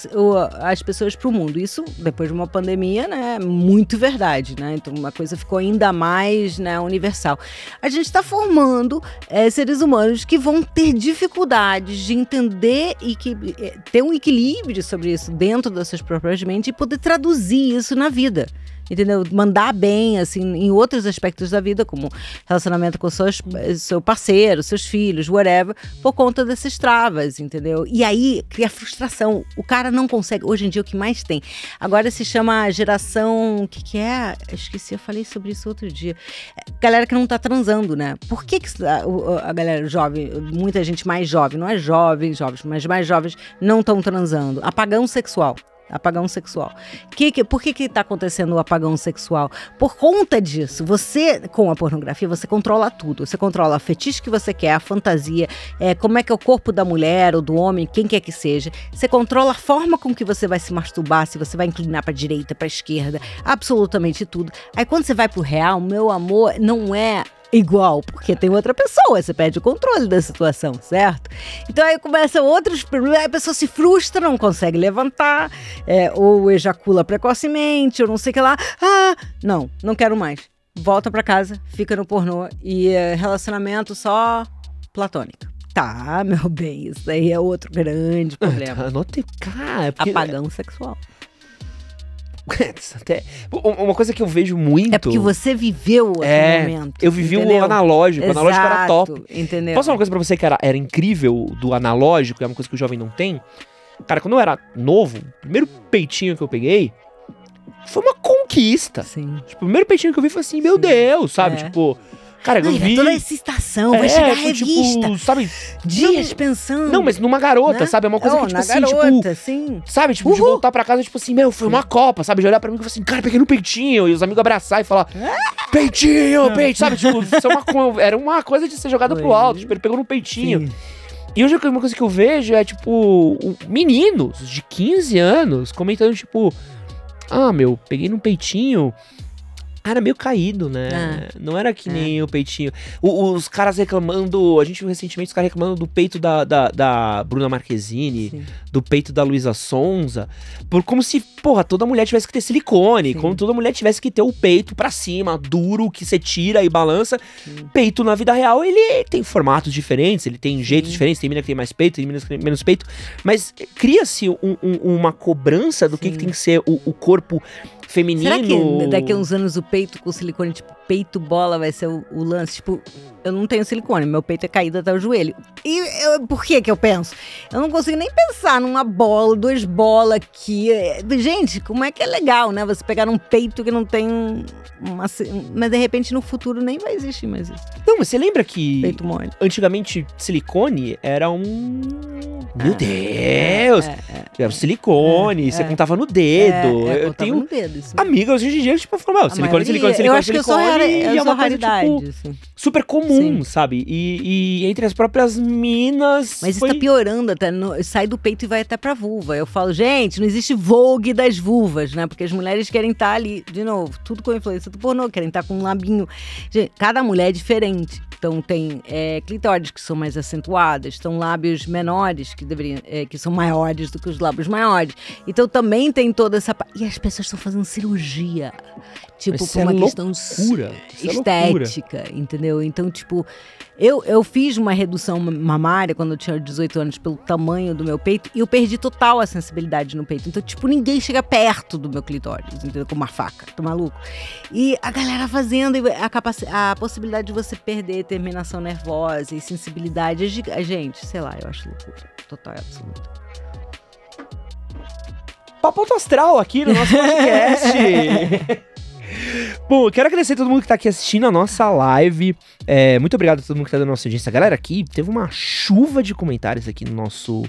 as pessoas para o mundo. Isso, depois de uma pandemia, né, é muito verdade, né? Então, uma coisa ficou ainda mais né, universal. A gente está formando é, seres humanos que vão ter dificuldades de entender e que é, ter um equilíbrio sobre isso dentro das suas próprias mentes e poder traduzir isso na vida entendeu? Mandar bem, assim, em outros aspectos da vida, como relacionamento com seus, seu parceiro, seus filhos, whatever, por conta dessas travas, entendeu? E aí cria frustração. O cara não consegue. Hoje em dia, o que mais tem? Agora se chama geração. O que, que é? Esqueci, eu falei sobre isso outro dia. Galera que não tá transando, né? Por que, que a, a galera jovem, muita gente mais jovem, não é jovem, jovens, mas mais jovens, não estão transando? Apagão sexual. Apagão sexual. Que, que, por que está acontecendo o apagão sexual? Por conta disso, você, com a pornografia, você controla tudo. Você controla a fetiche que você quer, a fantasia, é, como é que é o corpo da mulher ou do homem, quem quer que seja. Você controla a forma com que você vai se masturbar, se você vai inclinar para direita, para esquerda, absolutamente tudo. Aí quando você vai pro real, meu amor, não é igual, porque tem outra pessoa, você perde o controle da situação, certo? Então aí começam outros problemas, a pessoa se frustra, não consegue levantar, é, ou ejacula precocemente, ou não sei o que lá. Ah, não, não quero mais. Volta para casa, fica no pornô e é, relacionamento só platônico. Tá, meu bem, isso aí é outro grande problema. Anotei, cara. É porque... Apagão sexual. Até, uma coisa que eu vejo muito. É porque você viveu o é, momento. Eu vivi entendeu? o analógico. Exato, o analógico era top. Entendeu? Posso falar uma coisa pra você que era, era incrível do analógico, é uma coisa que o jovem não tem? Cara, quando eu era novo, o primeiro peitinho que eu peguei foi uma conquista. Sim. Tipo, o primeiro peitinho que eu vi foi assim, meu Sim. Deus, sabe? É. Tipo. Cara, eu vi. Toda essa estação, é, vai chegar a revista. Tipo, sabe? Dias não, pensando. Não, mas numa garota, né? sabe? É uma coisa oh, que, tipo assim, tipo, garota, tipo. Sim. Sabe? Tipo, Uhul. de voltar pra casa, tipo assim, meu, foi uma Copa, sabe? De olhar pra mim e falar assim, cara, peguei no peitinho. E os amigos abraçar e falar, peitinho, peitinho, sabe? Tipo, isso é uma, era uma coisa de ser jogada pro alto. Tipo, ele pegou no peitinho. Sim. E hoje uma coisa que eu vejo é, tipo, meninos de 15 anos comentando, tipo, ah, meu, peguei no peitinho era meio caído, né? Ah, não era que é. nem o peitinho. O, os caras reclamando. A gente viu recentemente os caras reclamando do peito da, da, da Bruna Marquezine, Sim. do peito da Luísa Sonza. Por como se, porra, toda mulher tivesse que ter silicone. Sim. Como toda mulher tivesse que ter o peito pra cima, duro, que você tira e balança. Sim. Peito na vida real, ele tem formatos diferentes, ele tem jeitos diferentes. Tem mina que tem mais peito, tem mina que tem menos peito. Mas cria-se um, um, uma cobrança do que, que, tem que ser o, o corpo feminino. Será que daqui a uns anos o peito com silicone, tipo, peito bola vai ser o, o lance? Tipo, eu não tenho silicone, meu peito é caído até o joelho. E eu, por que que eu penso? Eu não consigo nem pensar numa bola, duas bolas aqui. Gente, como é que é legal, né? Você pegar um peito que não tem uma. Mas de repente no futuro nem vai existir mais isso. Não, mas você lembra que. Peito mole. Antigamente, silicone era um Meu Deus! É, Era silicone, você contava no dedo. é, é, eu tenho no dedo, isso. amigas hoje em dia, tipo, falam, "Não, A silicone, maioria- silicone, silicone, Eu acho que eu sou, silicone", eu é sou uma coisa, tipo, raridade, assim. super comum, sabe? E, e entre as próprias minas. Mas foi... isso tá piorando até, no- sai do peito e vai até pra vulva. Eu falo, gente, não existe vogue das vulvas, né? Porque as mulheres querem estar ali, de novo, tudo com influência do pornô, querem estar com um labinho. Gente, cada mulher é diferente. Então tem é, clitóris que são mais acentuadas, são lábios menores que deveriam, é, que são maiores do que os lábios maiores. Então também tem toda essa e as pessoas estão fazendo cirurgia, tipo Isso por é uma questão loucura, isso é loucura. estética, entendeu? Então tipo eu, eu fiz uma redução mamária quando eu tinha 18 anos pelo tamanho do meu peito e eu perdi total a sensibilidade no peito. Então, tipo, ninguém chega perto do meu clitóris, entendeu? Com uma faca, tá maluco? E a galera fazendo, a, capaci- a possibilidade de você perder terminação nervosa e sensibilidade. é Gente, sei lá, eu acho loucura. Total e absoluta. Papo astral aqui no nosso podcast. Bom, quero agradecer a todo mundo que tá aqui assistindo a nossa live. É, muito obrigado a todo mundo que tá dando nossa audiência. Galera, aqui teve uma chuva de comentários aqui no nosso.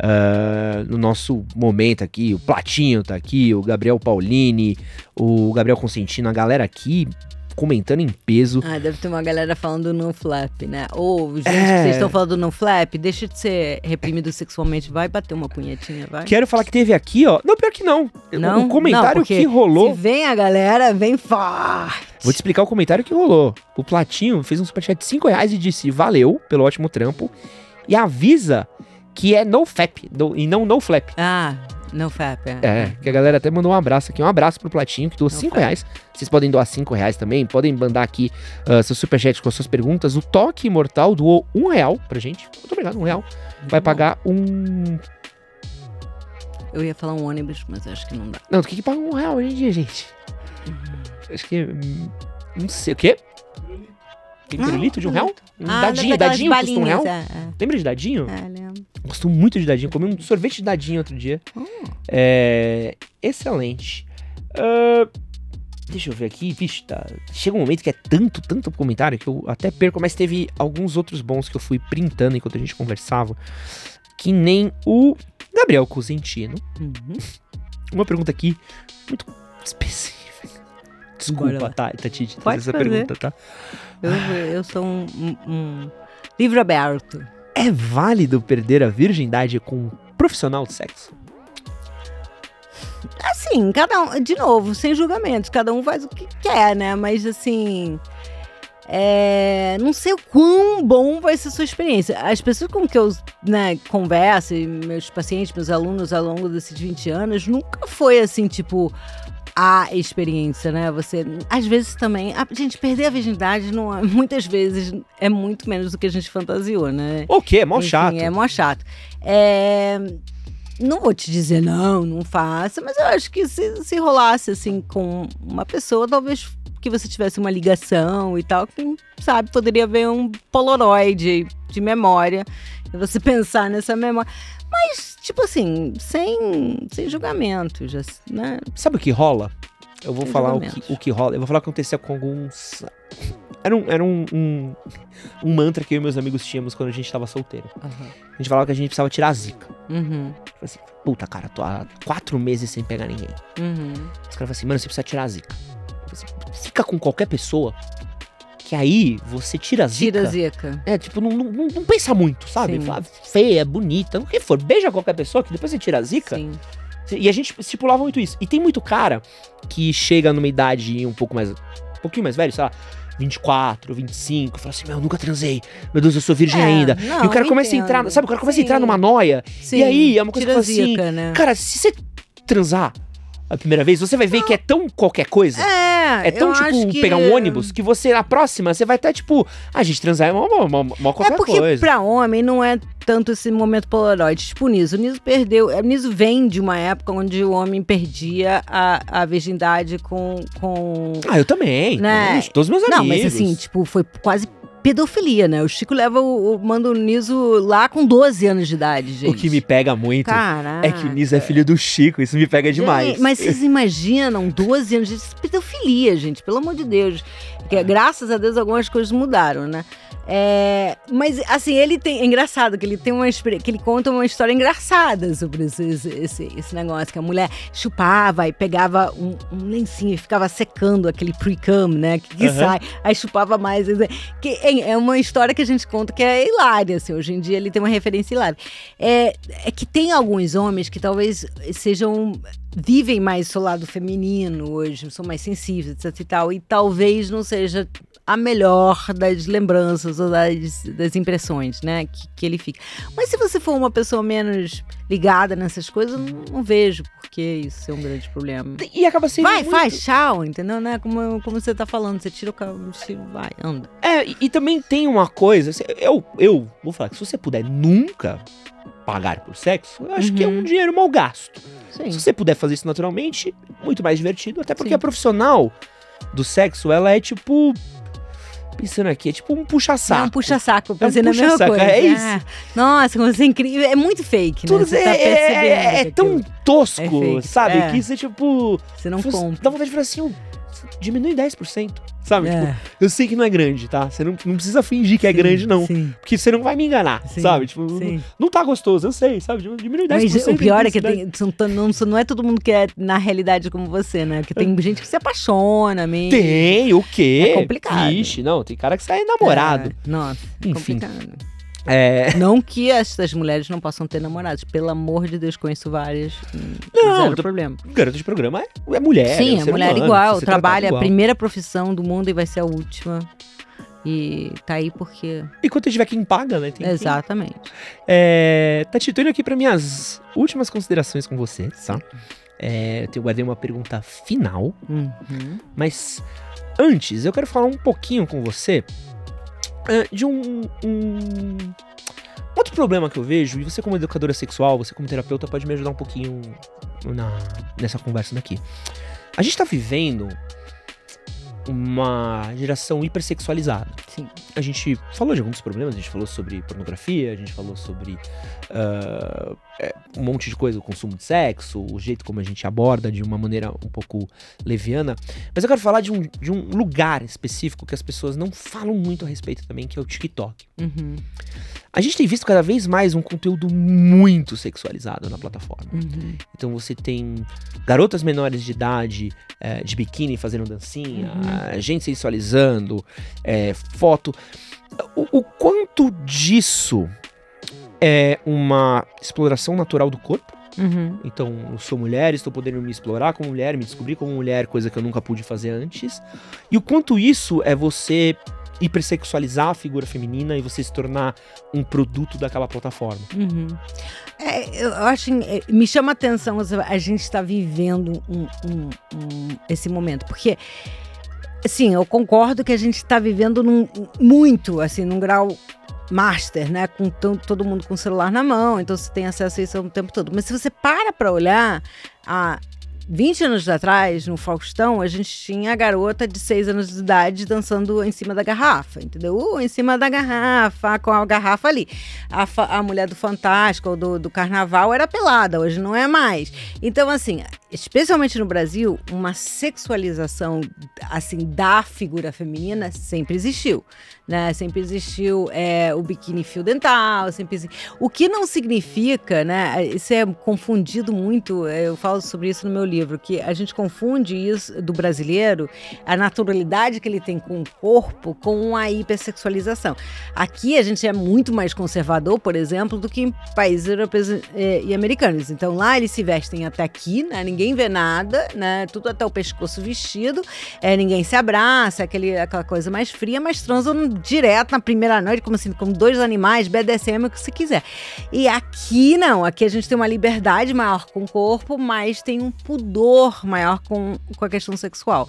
ah, no nosso momento aqui, o Platinho tá aqui, o Gabriel Paulini, o Gabriel Consentino, a galera aqui comentando em peso. Ah, deve ter uma galera falando no flap, né? Ou, gente, É. vocês estão falando no flap, deixa de ser reprimido sexualmente, vai bater uma punhetinha, vai. Quero falar que teve aqui, ó. Não, pior que não. Não? O comentário Não, que rolou. Se vem a galera, vem forte. Vou te explicar o comentário que rolou. O Platinho fez um superchat de 5 reais e disse valeu pelo ótimo trampo. E avisa que é no fap no- e não no flap. Ah, no flap, é. É, que a galera até mandou um abraço aqui. Um abraço pro Platinho, que doou No 5 flap. reais. Vocês podem doar 5 reais também. Podem mandar aqui uh, seu superchat com as suas perguntas. O Toque Imortal doou 1 real pra gente. Muito obrigado, 1 real. Vai pagar um... Eu ia falar um ônibus, mas acho que não dá. Não, do que que paga 1 real hoje em dia, gente? Acho que... hum, Não sei, o quê? Tem Ah, pirulito de um real? Um Ah, dadinho, daquelas dadinho custa um real? balinhas, Lembra de dadinho? É, é. Gosto muito de dadinho. Comi um sorvete de dadinho outro dia. Hum. É. Excelente. Ah, deixa eu ver aqui. Vixe, tá. Chega um momento que é tanto, tanto comentário que eu até perco, mas teve alguns outros bons que eu fui printando enquanto a gente conversava. Que nem o Gabriel Cosentino. Uhum. Uma pergunta aqui muito específica. Desculpa, tá, Tati, Pode fazer essa fazer. pergunta, tá? Eu, eu sou um- um livro aberto. É válido perder a virgindade com um profissional de sexo? Assim, cada um, de novo, sem julgamentos, cada um faz o que quer, né? Mas assim. é, não sei o quão bom vai ser a sua experiência. As pessoas com que eu né, converso, meus pacientes, meus alunos ao longo desses 20 anos, nunca foi assim, tipo, a experiência, né? Você, às vezes também, a gente perder a virgindade não é- muitas vezes é muito menos do que a gente fantasiou, né? O quê? É mó Enfim, chato. É mó chato. É, Não vou te dizer não, não faça, mas eu acho que se, se rolasse assim com uma pessoa, talvez que você tivesse uma ligação e tal, quem sabe poderia haver um polaroid de memória e você pensar nessa memória. Mas, tipo assim, sem, sem julgamento, já, né? Sabe o que rola? Eu vou Sem falar o julgamentos. que, o que rola. Eu vou falar o que acontecia com alguns. Era um, era um, um, um mantra que eu e meus amigos tínhamos quando a gente tava solteiro. A gente falava que a gente precisava tirar a zica. Uhum, Tipo assim, puta, cara, tô há quatro meses sem pegar ninguém. uhum. Os caras falavam assim, mano, você precisa tirar a zica. Assim, Fica com qualquer pessoa, que aí você tira a zica. Tira a zica. É, tipo, não, não, não pensa muito, sabe? Sim. Fala, feia, bonita, o que for. Beija qualquer pessoa, que depois você tira a zica. Sim. E a gente estipulava muito isso. E tem muito cara que chega numa idade um pouco mais. Um pouquinho mais velho, sei lá, 24, 25, fala assim: Meu, eu nunca transei. Meu Deus, eu sou virgem É, ainda. não, e o cara começa a entrar. entendo. Sabe, o cara começa a entrar Sim. numa noia. Sim. E aí, é uma coisa Tira que fala assim, né? Cara, se você transar a primeira vez, você vai ver que é tão qualquer coisa. É, É tão, tipo, que- pegar um ônibus que você, na próxima, você vai estar, tipo, a gente transar é uma, uma, uma, uma É qualquer porque coisa. pra homem não é tanto esse momento polaroid. Tipo o Niso. O Niso perdeu. O Niso vem de uma época onde o homem perdia a, a virgindade com. com... Ah, eu também. Né? Todos Todos meus amigos. Não, mas assim, tipo, foi quase pedofilia, né? O Chico leva o, o- manda o Niso lá com 12 anos de idade, gente. o que me pega muito Caraca. é que o Niso é filho do Chico. Isso me pega demais. Gente, mas vocês imaginam 12 anos de pedofilia, gente, pelo amor de Deus. Porque, graças a Deus algumas coisas mudaram, né? É, mas, assim, ele tem. É engraçado que ele tem uma que ele conta uma história engraçada sobre esse, esse, esse- negócio, que a mulher chupava e pegava um, um lencinho e ficava secando aquele pre-cum, né? Que, que Aham. sai, aí chupava mais. Que é, é uma história que a gente conta que é hilária, assim. Hoje em dia ele tem uma referência hilária. É, é que tem alguns homens que talvez sejam. vivem mais o seu lado feminino hoje, são mais sensíveis, etc e tal, e talvez não seja a melhor das lembranças ou das, das impressões, né, que, que ele fica. Mas se você for uma pessoa menos ligada nessas coisas, não, não vejo por que isso é um grande problema. E acaba sendo. Vai, muito- faz, tchau, entendeu? Né? Como, como você tá falando, você tira o carro, vai, anda. É, e, e também tem uma coisa. se- Eu, eu vou falar que se você puder nunca pagar por sexo, eu acho que é um Uhum. dinheiro mal gasto. Sim. Se você puder fazer isso naturalmente, muito mais divertido. Até porque Sim. a profissional do sexo, ela é tipo. Pensando aqui, é tipo um puxa-saco. É um puxa-saco, eu pensei na mesma puxa-saco, coisa. é isso. Ah, nossa, como você é incrível. É muito fake, né? Tudo Você é, tá é- é- é tão tosco, é sabe? É. Que isso é tipo. Você não você compra. Dá vontade de falar assim, "Ô, diminui 10%. Sabe? É. Tipo, eu sei que não é grande, tá? Você não, não precisa fingir que é Sim, grande, não. Sim, Porque você não vai me enganar, sim, sabe? Tipo, não- não tá gostoso, eu sei, sabe? Diminui 10%. Mas o pior é que tem, não, não é todo mundo que é na realidade como você, né? Porque tem gente que se apaixona mesmo. Tem, o quê? É complicado. Vixe, não, tem cara que sai namorado. É, nossa, é Enfim. complicado. É. Não que essas mulheres não possam ter namorados. Pelo amor de Deus, conheço várias. hum, Não, zero tô- problema. Garota de programa é, é mulher. Sim, é um ser mulher humano, igual, trabalha tratado a igual. primeira profissão do mundo e vai ser a última. E tá aí porque. E quando tiver quem paga, né? Tem quem- Exatamente. É, Tati, tô indo aqui para minhas últimas considerações com você, tá? É, eu guardei uma pergunta final, Uhum. mas antes eu quero falar um pouquinho com você de um, um outro problema que eu vejo, e você como educadora sexual, você como terapeuta pode me ajudar um pouquinho na- nessa conversa daqui. A gente tá vivendo uma geração hipersexualizada. Sim. A gente falou de alguns problemas, a gente falou sobre pornografia, a gente falou sobre é, um monte de coisa, o consumo de sexo, o jeito como a gente aborda de uma maneira um pouco leviana. Mas eu quero falar de um, de um lugar específico que as pessoas não falam muito a respeito também, que é o TikTok. Uhum. A gente tem visto cada vez mais um conteúdo muito sexualizado na plataforma. Uhum. Então você tem garotas menores de idade eh, de biquíni fazendo dancinha, Uhum. gente sensualizando, eh, foto. O, o quanto disso é uma exploração natural do corpo? Uhum. Então, eu sou mulher, estou podendo me explorar como mulher, me descobrir como mulher, coisa que eu nunca pude fazer antes. E o quanto isso é você hipersexualizar a figura feminina e você se tornar um produto daquela plataforma. Uhum. É, eu acho, é, me chama a atenção a gente está vivendo um- um- um- esse momento, porque sim, eu concordo que a gente está vivendo num, muito, assim, num grau master, né, com to- todo mundo com o celular na mão, então você tem acesso a isso o tempo todo. Mas se você para para olhar, há 20 anos atrás, no Faustão, a gente tinha a garota de 6 anos de idade dançando em cima da garrafa, entendeu? Uh, em cima da garrafa, com a garrafa ali. A, a mulher do Fantástico ou do, do Carnaval era pelada, hoje não é mais. Então, assim, especialmente no Brasil, uma sexualização, assim, da figura feminina sempre existiu, né? Sempre existiu é, o biquíni fio dental, sempre exi- O que não significa, né? Isso é confundido muito, é, eu falo sobre isso no meu livro, que a gente confunde isso do brasileiro, a naturalidade que ele tem com o corpo, com a hipersexualização. Aqui a gente é muito mais conservador, por exemplo, do que em países europeus eh, e americanos. Então lá eles se vestem até aqui, né? Ninguém vê nada, né? Tudo até o pescoço vestido, eh, ninguém se abraça, aquele, aquela coisa mais fria, mas transam direto na primeira noite, como assim, como dois animais, BDSM, o que você quiser. E aqui não, aqui a gente tem uma liberdade maior com o corpo, mas tem um pudor maior com, com a questão sexual.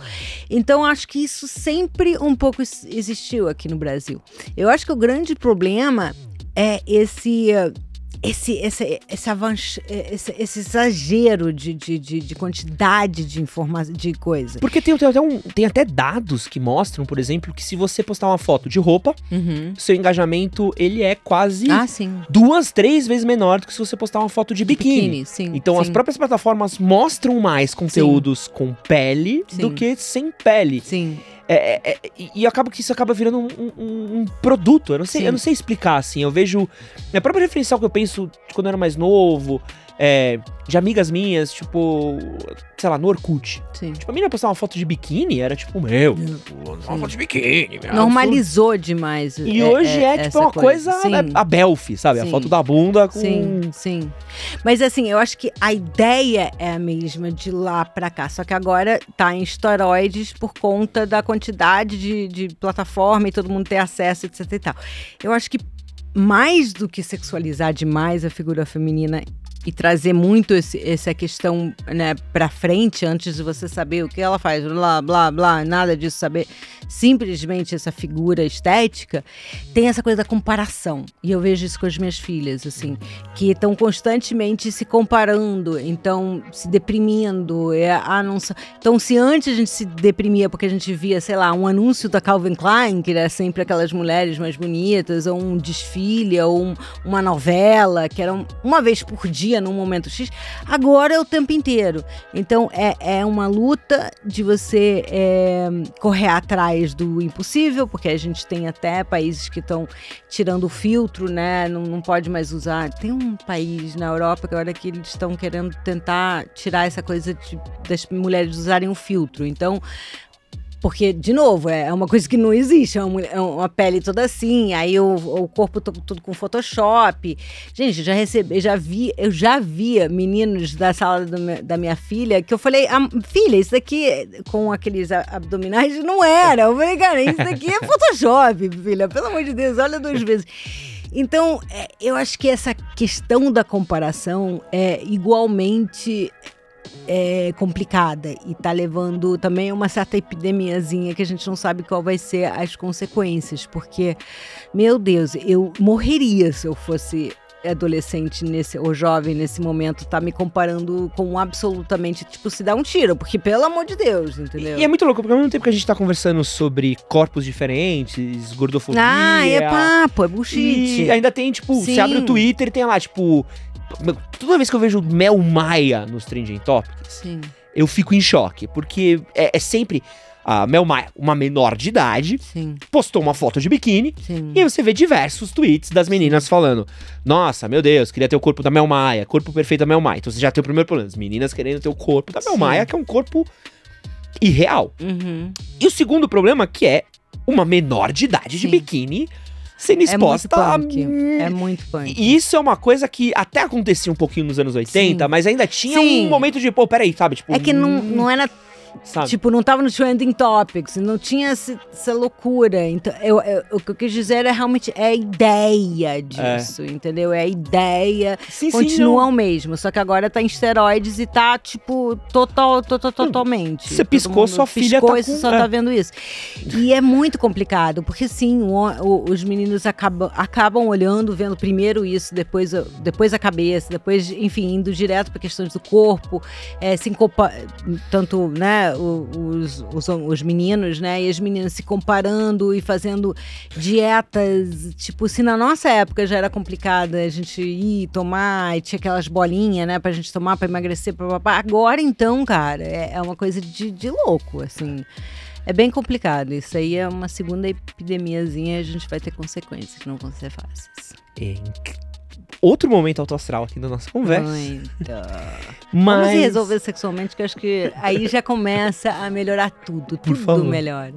Então acho que isso sempre um pouco ex- existiu aqui no Brasil. Eu acho que o grande problema é esse. Esse, esse, esse, avanç- eh, esse, esse exagero de, de, de, de quantidade de informação, de coisa. Porque tem, tem até um- tem até dados que mostram, por exemplo, que se você postar uma foto de roupa, seu engajamento ele é quase Ah, sim. duas, três vezes menor do que se você postar uma foto de biquíni. sim. Então as sim, próprias plataformas mostram mais conteúdos com pele do Sim. que sem pele. Sim. É, é, é, e, acaba que isso acaba virando um, um- um produto. Eu não, sei, Sim. eu não sei explicar, assim. Eu vejo. A própria referencial que eu penso quando eu era mais novo, é, de amigas minhas, tipo, sei lá, no Orkut. Sim. Tipo, a menina postar uma foto de biquíni era tipo, meu, uma Sim. foto de biquíni. meu, Normalizou demais. E hoje é, tipo essa uma coisa, Sim. é a Belfi, sabe? A Sim. foto da bunda com. Sim, sim. Mas assim, eu acho que a ideia é a mesma de lá pra cá, só que agora tá em esteroides por conta da quantidade de, de plataforma e todo mundo ter acesso, etc e tal. Eu acho que mais do que sexualizar demais a figura feminina e trazer muito esse, essa questão né, pra frente, antes de você saber o que ela faz, blá, blá, blá, nada disso, saber simplesmente essa figura estética, tem essa coisa da comparação. E eu vejo isso com as minhas filhas, assim, que estão constantemente se comparando, então se deprimindo. É, ah, não, então, se antes a gente se deprimia porque a gente via, sei lá, um anúncio da Calvin Klein, que era sempre aquelas mulheres mais bonitas, ou um desfile, ou um- uma novela, que era um- uma vez por dia num momento X, agora é o tempo inteiro. Então é, é uma luta de você é, correr atrás do impossível, porque a gente tem até países que estão tirando o filtro, né? Não, não pode mais usar. Tem um país na Europa que agora que eles estão querendo tentar tirar essa coisa de- das mulheres usarem o filtro. Então. Porque, de novo, é uma coisa que não existe. É é uma pele toda assim, aí o, o corpo to- tudo com Photoshop. Gente, já recebi, já vi, eu já via meninos da sala do da minha filha que eu falei, "Ah, filha, isso daqui com aqueles abdominais não era. Eu falei, cara, isso daqui é Photoshop, filha, pelo amor de Deus, olha duas vezes. Então, é, eu acho que essa questão da comparação é igualmente é, complicada e tá levando também a uma certa epidemiazinha que a gente não sabe qual vai ser as consequências, porque, meu Deus, eu morreria se eu fosse adolescente nesse ou jovem nesse momento tá me comparando com absolutamente tipo se dá um tiro porque pelo amor de Deus entendeu E é muito louco, porque ao mesmo tempo que a gente tá conversando sobre corpos diferentes, gordofobia. ah é papo é bullshit E ainda tem, tipo, Sim. você abre o Twitter e tem lá, tipo. Toda vez que eu vejo Mel Maia nos Trending Topics, sim eu fico em choque. Porque é, é sempre a Mel Maia, uma menor de idade, sim postou uma foto de biquíni. sim E aí você vê diversos tweets das meninas falando: Nossa, meu Deus, queria ter o corpo da Mel Maia, corpo perfeito da Mel Maia. Então você já tem o primeiro problema: as meninas querendo ter o corpo da Mel Sim. Maia, que é um corpo irreal. Uhum. E o segundo problema, que é uma menor de idade de biquíni sendo é muito exposta a. punk é muito punk E isso é uma coisa que até acontecia um pouquinho nos anos 80, Sim. mas ainda tinha Sim. um momento de, pô, peraí, sabe? Tipo, É que não, hum, não era sabe? Tipo, não tava no trending topics, não tinha esse- essa loucura. Então, eu, eu- o que eu quis dizer é realmente é a ideia disso, entendeu? É a ideia, sim, continua não. o mesmo, só que agora tá em esteroides e tá, tipo, total, total, totalmente. Você piscou, sua filha piscou tá e você com- só é. tá vendo isso. E é muito complicado, porque sim, o- o- os meninos acabam, acabam olhando, vendo primeiro isso, depois, a- depois a cabeça, depois, enfim, indo direto para questões do corpo, é, se compa- tanto, né, os, os, os meninos, né, e as meninas se comparando e fazendo dietas, tipo, se na nossa época já era complicada a gente ir tomar, e tinha aquelas bolinhas, né, pra gente tomar pra emagrecer, papapá. agora então, cara, é, é uma coisa de, de louco, assim. É bem complicado. Isso aí é uma segunda epidemiazinha e a gente vai ter consequências, não vão ser fáceis. É, Outro momento autoastral aqui da nossa conversa. Muito. Mas. Vamos resolver sexualmente, que eu acho que aí já começa a melhorar tudo. Tudo favor. melhor.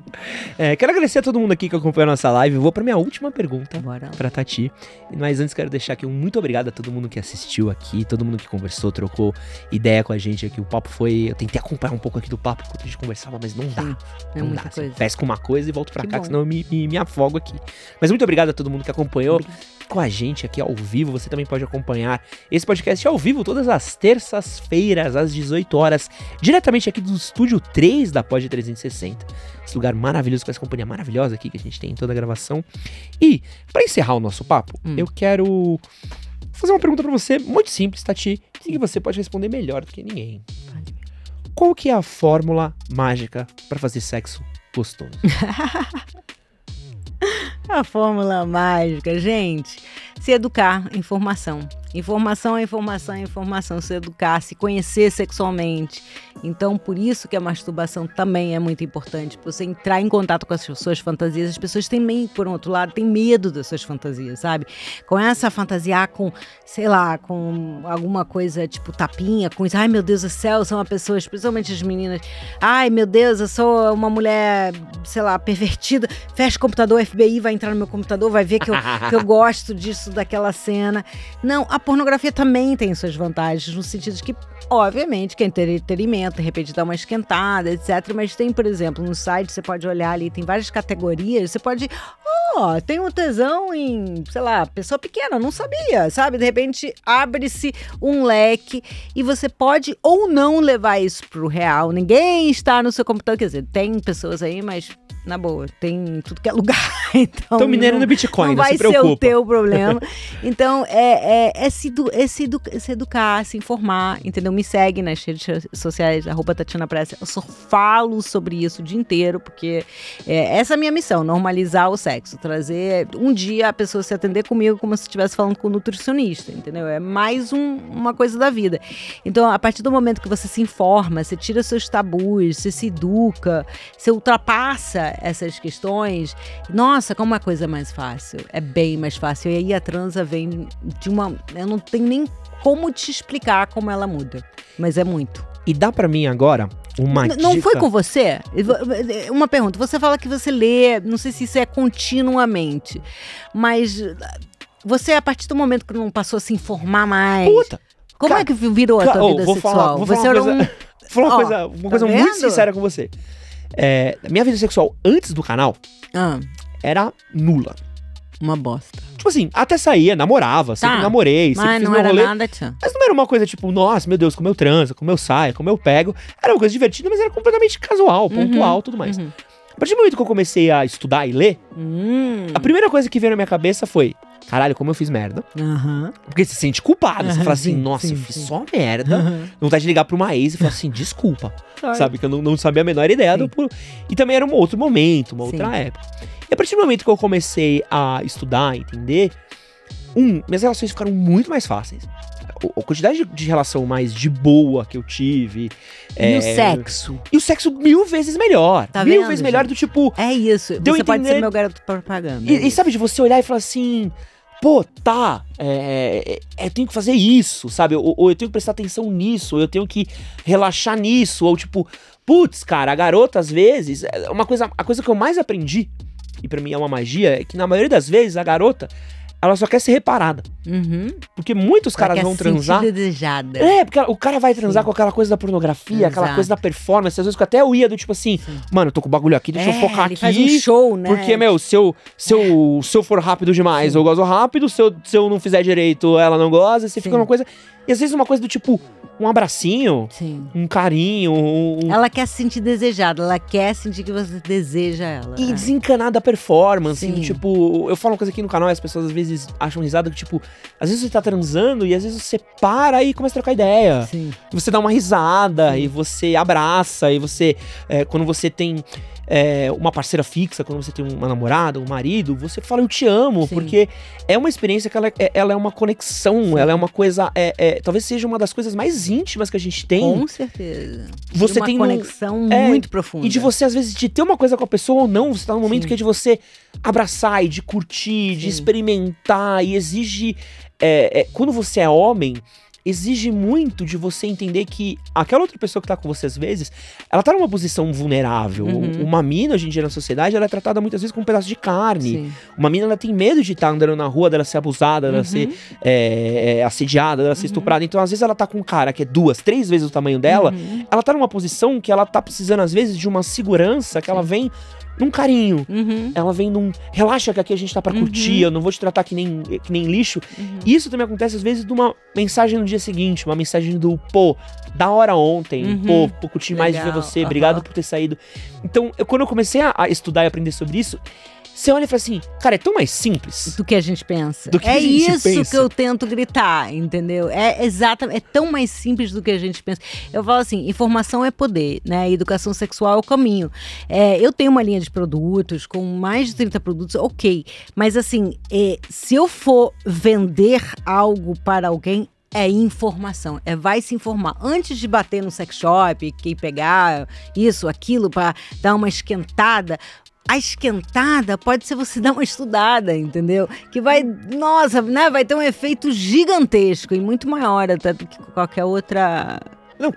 É, quero agradecer a todo mundo aqui que acompanhou a nossa live. Vou pra minha última pergunta. Pra Tati. Mas antes quero deixar aqui um muito obrigado a todo mundo que assistiu aqui, todo mundo que conversou, trocou ideia com a gente aqui. O papo foi. Eu tentei acompanhar um pouco aqui do papo enquanto a gente conversava, mas não dá. Sim, É não muita dá. Coisa. pesco uma coisa e volto pra Que cá, bom. que senão eu me, me, me afogo aqui. Mas muito obrigado a todo mundo que acompanhou Obrigada. com a gente aqui ao vivo. Você também pode acompanhar esse podcast ao vivo todas as terças-feiras, às 18 horas, diretamente aqui do estúdio 3 da Pod 360. Esse lugar maravilhoso, com essa companhia maravilhosa aqui que a gente tem em toda a gravação. E, pra encerrar o nosso papo, Hum. eu quero fazer uma pergunta pra você, muito simples, Tati, que você pode responder melhor do que ninguém. Qual que é a fórmula mágica pra fazer sexo gostoso? A fórmula mágica, gente. Se educar, informação. Informação é informação é informação, se educar, se conhecer sexualmente. Então, por isso que a masturbação também é muito importante, você entrar em contato com as suas fantasias. As pessoas também, por outro lado, têm medo das suas fantasias, sabe? Começa a fantasiar com, sei lá, com alguma coisa tipo tapinha, com isso. Ai, meu Deus do céu, sou uma pessoa, especialmente as meninas. Ai, meu Deus, eu sou uma mulher, sei lá, pervertida. Fecha o computador, o FBI vai entrar no meu computador, vai ver que eu, que eu gosto disso, daquela cena. Não, a pornografia também tem suas vantagens, no sentido de que, obviamente, que é entretenimento, de repente dá uma esquentada, etc. Mas tem, por exemplo, no site você pode olhar ali, tem várias categorias, você pode. Ó, oh, tem um tesão em, sei lá, pessoa pequena, não sabia, sabe? De repente abre-se um leque e você pode ou não levar isso pro real. Ninguém está no seu computador, quer dizer, tem pessoas aí, mas na boa, tem tudo que é lugar. Então, mineiro no Bitcoin, não não vai se ser o preocupa. teu problema. Então, é, é, é, se, edu- é se, edu- se educar, se informar, entendeu? Me segue nas redes sociais, arroba Tatiana Pressa. Eu só falo sobre isso o dia inteiro, porque é, essa é a minha missão, normalizar o sexo. Trazer um dia a pessoa se atender comigo como se estivesse falando com um nutricionista, entendeu? É mais um- uma coisa da vida. Então, a partir do momento que você se informa, você tira seus tabus, você se educa, você ultrapassa essas questões, nossa, como uma coisa mais fácil. É bem mais fácil. E aí a transa vem de uma. Eu não tenho nem como te explicar como ela muda. Mas é muito. E dá pra mim agora uma N- Não dica. foi com você? Uma pergunta. Você fala que você lê, não sei se isso é continuamente, mas você, a partir do momento que não passou a se informar mais, Puta! como cara, é que virou a tua ô, vida sexual? falar- vou falar você uma era coisa- um. Falar uma coisa, uma tá coisa muito sincera com você. É, minha vida sexual antes do canal Ah, era nula. Uma bosta. Tipo assim, até saía, namorava, sempre Tá, namorei, sempre Mas fiz não meu era rolê. nada, tchan. Mas não era uma coisa tipo, nossa, meu Deus, como eu transo, como eu saio, como eu pego. Era uma coisa divertida, mas era completamente casual, pontual, Uhum, tudo mais. uhum. A partir do momento que eu comecei a estudar e ler, Hum. a primeira coisa que veio na minha cabeça foi: caralho, como eu fiz merda. Aham. Porque você se sente culpado. Você Aham, fala assim, sim, nossa, sim, eu fiz sim. só merda. Aham. Vontade de ligar pra uma ex e falar assim, desculpa. Sabe? Que eu não, não sabia a menor ideia Sim. do. por- E também era um outro momento, uma outra época. E a partir do momento que eu comecei a estudar, entender, um, minhas relações ficaram muito mais fáceis. O- A quantidade de, de relação mais de boa que eu tive. E é, o sexo? E o sexo mil vezes melhor. Tá mil vendo, vezes melhor do tipo. É isso. Você pode entender- ser meu garoto propaganda. E, e sabe, de você olhar e falar assim. Pô, tá, é, é, eu tenho que fazer isso, sabe? Ou, ou eu tenho que prestar atenção nisso, ou eu tenho que relaxar nisso, ou tipo, putz, cara, a garota às vezes, é uma coisa, a coisa que eu mais aprendi, e pra mim é uma magia, é que na maioria das vezes a garota, ela só quer ser reparada. Uhum. Porque muitos Ela caras vão transar. desejada. É, porque o cara vai transar Sim. com aquela coisa da pornografia, aquela Exato. coisa da performance. Às vezes que até eu ia do tipo assim, Sim. mano, eu tô com o bagulho aqui, deixa eu É, focar ele aqui. faz um show, né? Porque, meu, se eu, se eu, se eu for rápido demais, Sim. eu gozo rápido. Se eu, se eu não fizer direito, ela não goza. Você fica Sim. uma coisa. E às vezes uma coisa do tipo, um abracinho, Sim. um carinho, um. Ela quer se sentir desejada, ela quer sentir que você deseja ela. E É. desencanar da performance. Tipo, eu falo uma coisa aqui no canal e as pessoas às vezes acham risada que, tipo, às vezes você tá transando e às vezes você para e começa a trocar ideia. Sim. Você dá uma risada Sim. e você abraça e você. é, quando você tem é, uma parceira fixa, quando você tem uma namorada, um marido, você fala eu te amo, Sim. porque é uma experiência que ela é, ela é uma conexão, ela é uma coisa. é- é, talvez seja uma das coisas mais íntimas que a gente tem. Com certeza. Você uma tem um- conexão é, muito profunda. E de você, às vezes, de ter uma coisa com a pessoa ou não, você tá num momento Sim. que é de você abraçar e de curtir, de Sim. experimentar, e exige. é, é, quando você é homem, exige muito de você entender que aquela outra pessoa que tá com você, às vezes, ela tá numa posição vulnerável. Uhum. Uma mina, hoje em dia, na sociedade, ela é tratada muitas vezes como um pedaço de carne. Sim. Uma mina, ela tem medo de estar andando na rua, dela ser abusada, dela Uhum. ser é, é, assediada, dela ser Uhum. estuprada. Então, às vezes, ela tá com um cara que é duas, três vezes o tamanho dela, Uhum. ela tá numa posição que ela tá precisando, às vezes, de uma segurança, que ela vem num carinho. Uhum. Ela vem num. Relaxa que aqui a gente tá pra Uhum. curtir, eu não vou te tratar que nem, que nem lixo. Uhum. E isso também acontece, às vezes, de uma mensagem no dia seguinte, uma mensagem do, pô, da hora ontem, Uhum. pô, pô, curti mais de ver Legal, você, obrigado por ter saído. Então, eu- quando eu comecei a, a estudar e aprender sobre isso, você olha e fala assim, cara, é tão mais simples. Do que a gente pensa. Do que é gente isso pensa. que eu tento gritar, entendeu? É exatamente, é tão mais simples do que a gente pensa. Eu falo assim, informação é poder, né? Educação sexual é o caminho. É, eu tenho uma linha de produtos, com mais de 30 produtos, ok. Mas assim, é, se eu for vender algo para alguém, é informação, é vai se informar antes de bater no sex shop, que pegar isso, aquilo para dar uma esquentada. A esquentada pode ser você dar uma estudada, entendeu? Que vai, nossa, né, vai ter um efeito gigantesco e muito maior até do que qualquer outra não,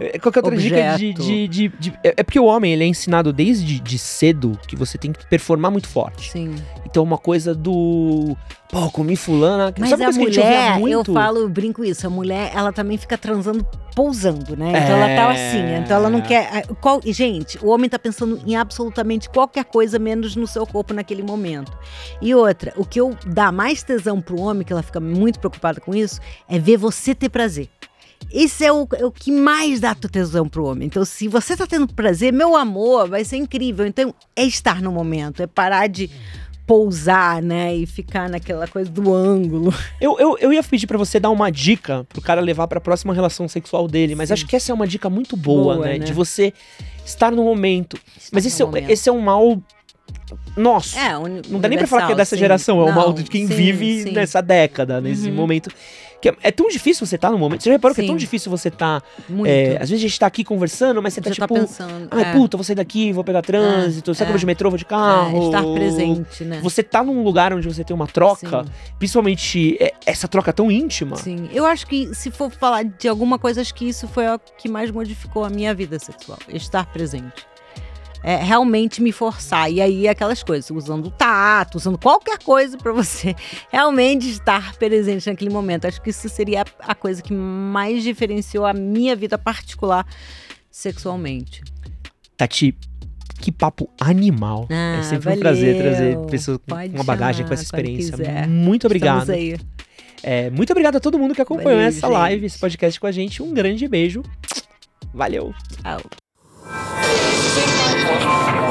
é, qualquer outra dica de, de, de, de, é, é porque o homem ele é ensinado desde de cedo que você tem que performar muito forte. Sim. Então uma coisa do pô, comi fulana. Mas Sabe a mulher, eu falo, eu brinco isso, a mulher, ela também fica transando pousando, né? Então é... ela tá assim, então ela não quer. Qual, gente, o homem tá pensando em absolutamente qualquer coisa menos no seu corpo naquele momento. E outra, o que eu dá mais tesão pro homem, que ela fica muito preocupada com isso, é ver você ter prazer. Esse é o, é o que mais dá tesão pro homem. Então, se você tá tendo prazer, meu amor, vai ser incrível. Então, é estar no momento, é parar de pousar, né? E ficar naquela coisa do ângulo. Eu, eu, eu ia pedir para você dar uma dica pro cara levar pra próxima relação sexual dele, mas Sim. acho que essa é uma dica muito boa, boa né? né? De você estar no momento. Estar mas esse, é, momento. esse é um mal nosso. É, não dá nem pra falar que é dessa sim. geração, é o mal de quem sim, vive sim. nessa década, nesse uhum. momento. Que é, é, tão difícil você estar tá no momento. Você já reparou Sim. que é tão difícil você estar. Tá, é, às vezes a gente tá aqui conversando, mas você, tá você tá tipo. Tá pensando, Ai, é. puta, vou sair daqui, vou pegar trânsito. É, será que eu vou de metrô, vou de carro? É, estar presente, né? Você tá num lugar onde você tem uma troca, Sim. principalmente é, essa troca tão íntima. Sim. Eu acho que se for falar de alguma coisa, acho que isso foi o que mais modificou a minha vida sexual. Estar presente é, realmente me forçar. E aí, aquelas coisas, usando tato, usando qualquer coisa para você realmente estar presente naquele momento. Acho que isso seria a coisa que mais diferenciou a minha vida particular sexualmente. Tati, que papo animal. Ah, é sempre valeu. um prazer trazer pessoas com uma bagagem com essa experiência. Muito obrigado. É, muito obrigado a todo mundo que acompanhou valeu, essa gente. live, esse podcast com a gente. Um grande beijo. Valeu. Tchau. Thank you.